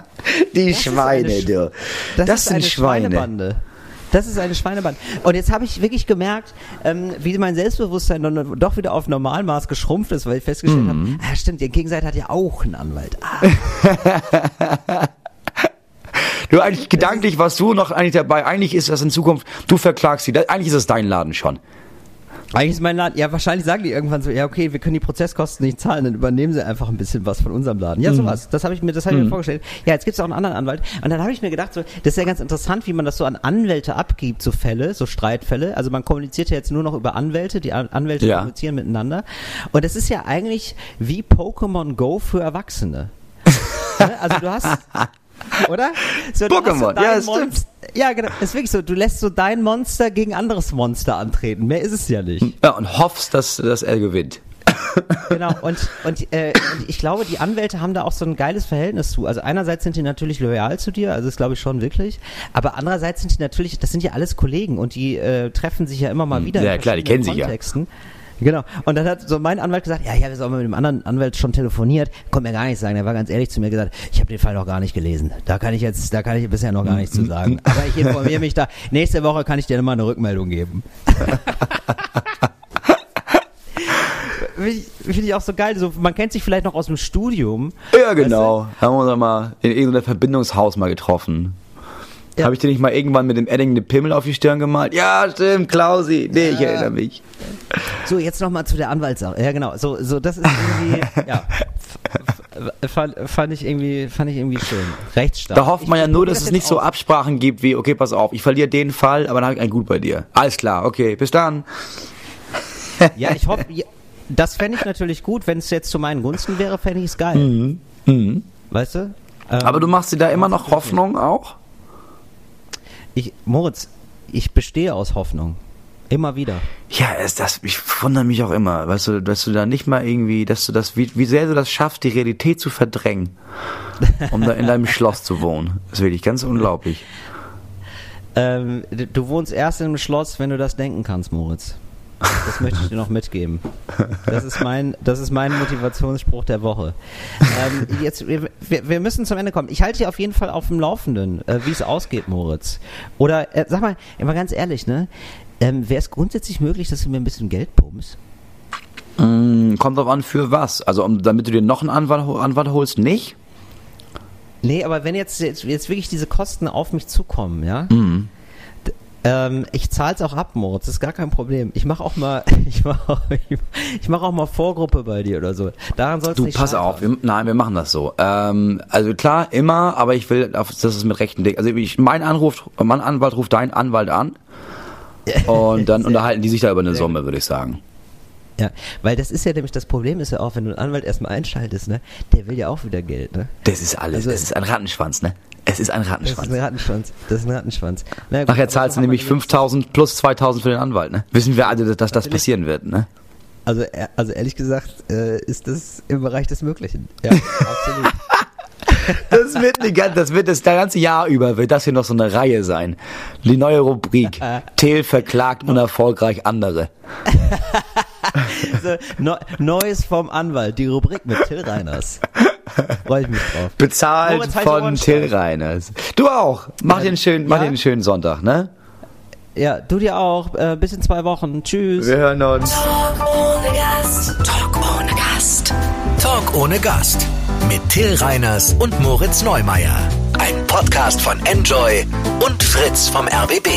Die ist Schweine, eine Sch- du. Das, Das, ist sind eine Schweine. Schweinebande. Das ist eine Schweinebande. Und jetzt habe ich wirklich gemerkt, ähm, wie mein Selbstbewusstsein dann doch wieder auf Normalmaß geschrumpft ist, weil ich festgestellt Mhm. habe, ah, stimmt, die Gegenseite hat ja auch einen Anwalt. Ah, Du eigentlich gedanklich warst du noch eigentlich dabei. Eigentlich ist das in Zukunft, du verklagst sie. Das- Eigentlich ist es dein Laden schon. eigentlich ist mein Laden, ja, wahrscheinlich sagen die irgendwann so, ja, okay, wir können die Prozesskosten nicht zahlen, dann übernehmen sie einfach ein bisschen was von unserem Laden. Mhm. Ja, sowas. Das habe ich mir, das habe ich mir vorgestellt. Ja, jetzt gibt es auch einen anderen Anwalt. Und dann habe ich mir gedacht, so, das ist ja ganz interessant, wie man das so an Anwälte abgibt, so Fälle, so Streitfälle. Also man kommuniziert ja jetzt nur noch über Anwälte, die An Anwälte Ja. kommunizieren miteinander. Und das ist ja eigentlich wie Pokémon Go für Erwachsene. Ne? also du hast, oder? So, Pokémon, ja, stimmt. Ja, genau. Ist wirklich so. Du lässt so dein Monster gegen anderes Monster antreten. Mehr ist es ja nicht. Ja, und hoffst, dass, dass er gewinnt. Genau, und, und, äh, und ich glaube, die Anwälte haben da auch so ein geiles Verhältnis zu. Also einerseits sind die natürlich loyal zu dir, also das glaube ich schon wirklich, aber andererseits sind die natürlich, das sind ja alles Kollegen und die äh, treffen sich ja immer mal wieder Hm. Ja, in klar, die kennen sich ja. Genau. Und dann hat so mein Anwalt gesagt, ja, ich habe jetzt auch mal mit dem anderen Anwalt schon telefoniert, konnte mir gar nicht sagen. Der war ganz ehrlich zu mir gesagt, ich habe den Fall noch gar nicht gelesen. Da kann ich jetzt, da kann ich bisher noch gar nichts zu sagen. Aber ich informiere mich da. Nächste Woche kann ich dir mal eine Rückmeldung geben. Finde ich, auch so geil. So, man kennt sich vielleicht noch aus dem Studium. Ja, genau. Haben wir uns mal in irgendeinem Verbindungshaus mal getroffen. Ja. Habe ich dir nicht mal irgendwann mit dem Edding eine Pimmel auf die Stirn gemalt? Ja, stimmt, Klausi. Nee, ich erinnere mich. So, jetzt nochmal zu der Anwaltssache. Ja, genau. So, so das ist irgendwie, ja. Fand, fand ich irgendwie, fand ich irgendwie schön. Rechtsstaat. Da hofft man Ich- ja nur, dass es jetzt nicht so. Absprachen gibt wie, okay, pass auf, ich verliere den Fall, aber dann habe ich einen gut bei dir. Alles klar, okay, bis dann. Ja, ich hoffe, ja, das fände ich natürlich gut. Wenn es jetzt zu meinen Gunsten wäre, fände ich es geil. Weißt du? Ähm, Aber du machst dir da immer noch Hoffnung auch? Ich, Moritz, ich bestehe aus Hoffnung. Immer wieder. Ja, ist das, ich wundere mich auch immer, weißt du, dass du da nicht mal irgendwie, dass du das, wie, wie sehr du das schaffst, die Realität zu verdrängen, um da in deinem Schloss zu wohnen. Das ist wirklich ganz unglaublich. Ähm, du wohnst erst im Schloss, wenn du das denken kannst, Moritz. Das möchte ich dir noch mitgeben. Das ist mein, das ist mein Motivationsspruch der Woche. Ähm, jetzt, wir, wir müssen zum Ende kommen. Ich halte dich auf jeden Fall auf dem Laufenden, äh, wie es ausgeht, Moritz. Oder äh, sag mal, immer ganz ehrlich, ne? Ähm, Wäre es grundsätzlich möglich, dass du mir ein bisschen Geld pumpst? Kommt drauf an, für was. Also, um, damit du dir noch einen Anwalt, Anwalt holst, nicht? Nee, aber wenn jetzt, jetzt, jetzt wirklich diese Kosten auf mich zukommen, ja? Mhm. Ähm, ich zahl's auch ab, Moritz, das ist gar kein Problem. Ich mache auch mal, ich mache auch, ich mach auch mal Vorgruppe bei dir oder so. Daran soll's Du, nicht pass auf, wir, nein, wir machen das so. Ähm, also klar, immer, aber ich will, auf, das ist mit rechten Ding. Also ich, mein Anruf, mein Anwalt ruft deinen Anwalt an und dann unterhalten die sich da über eine Summe, würde ich sagen. Ja, weil das ist ja nämlich das Problem ist ja auch, wenn du einen Anwalt erstmal einschaltest, ne, der will ja auch wieder Geld, ne? Das ist alles, Also- es ist ein Rattenschwanz, ne? Es ist ein Das ist Rattenschwanz. ein Rattenschwanz. Das ist ein Rattenschwanz. Na gut, Nachher zahlst so du nämlich wir 5000 plus 2000 für den Anwalt, ne? Wissen wir alle, dass, das passieren wird, ne? Also, e- also ehrlich gesagt, äh, ist das im Bereich des Möglichen. Ja, absolut. Das wird, eine, das wird das, ganze Jahr über, wird das hier noch so eine Reihe sein. Die neue Rubrik. Till verklagt unerfolgreich andere. Neu- Neues vom Anwalt, die Rubrik mit Till Reiners. Freue ich mich drauf. Bezahlt Moritz, halt von Till. Reiners. Du auch. Mach dir einen schönen, mach Ja? dir einen schönen Sonntag, ne? Ja, du dir auch. Äh, bis in zwei Wochen. Tschüss. Wir hören uns. Talk ohne Gast. Talk ohne Gast. Talk ohne Gast. Mit Till Reiners und Moritz Neumeier. Ein Podcast von Enjoy und Fritz vom RBB.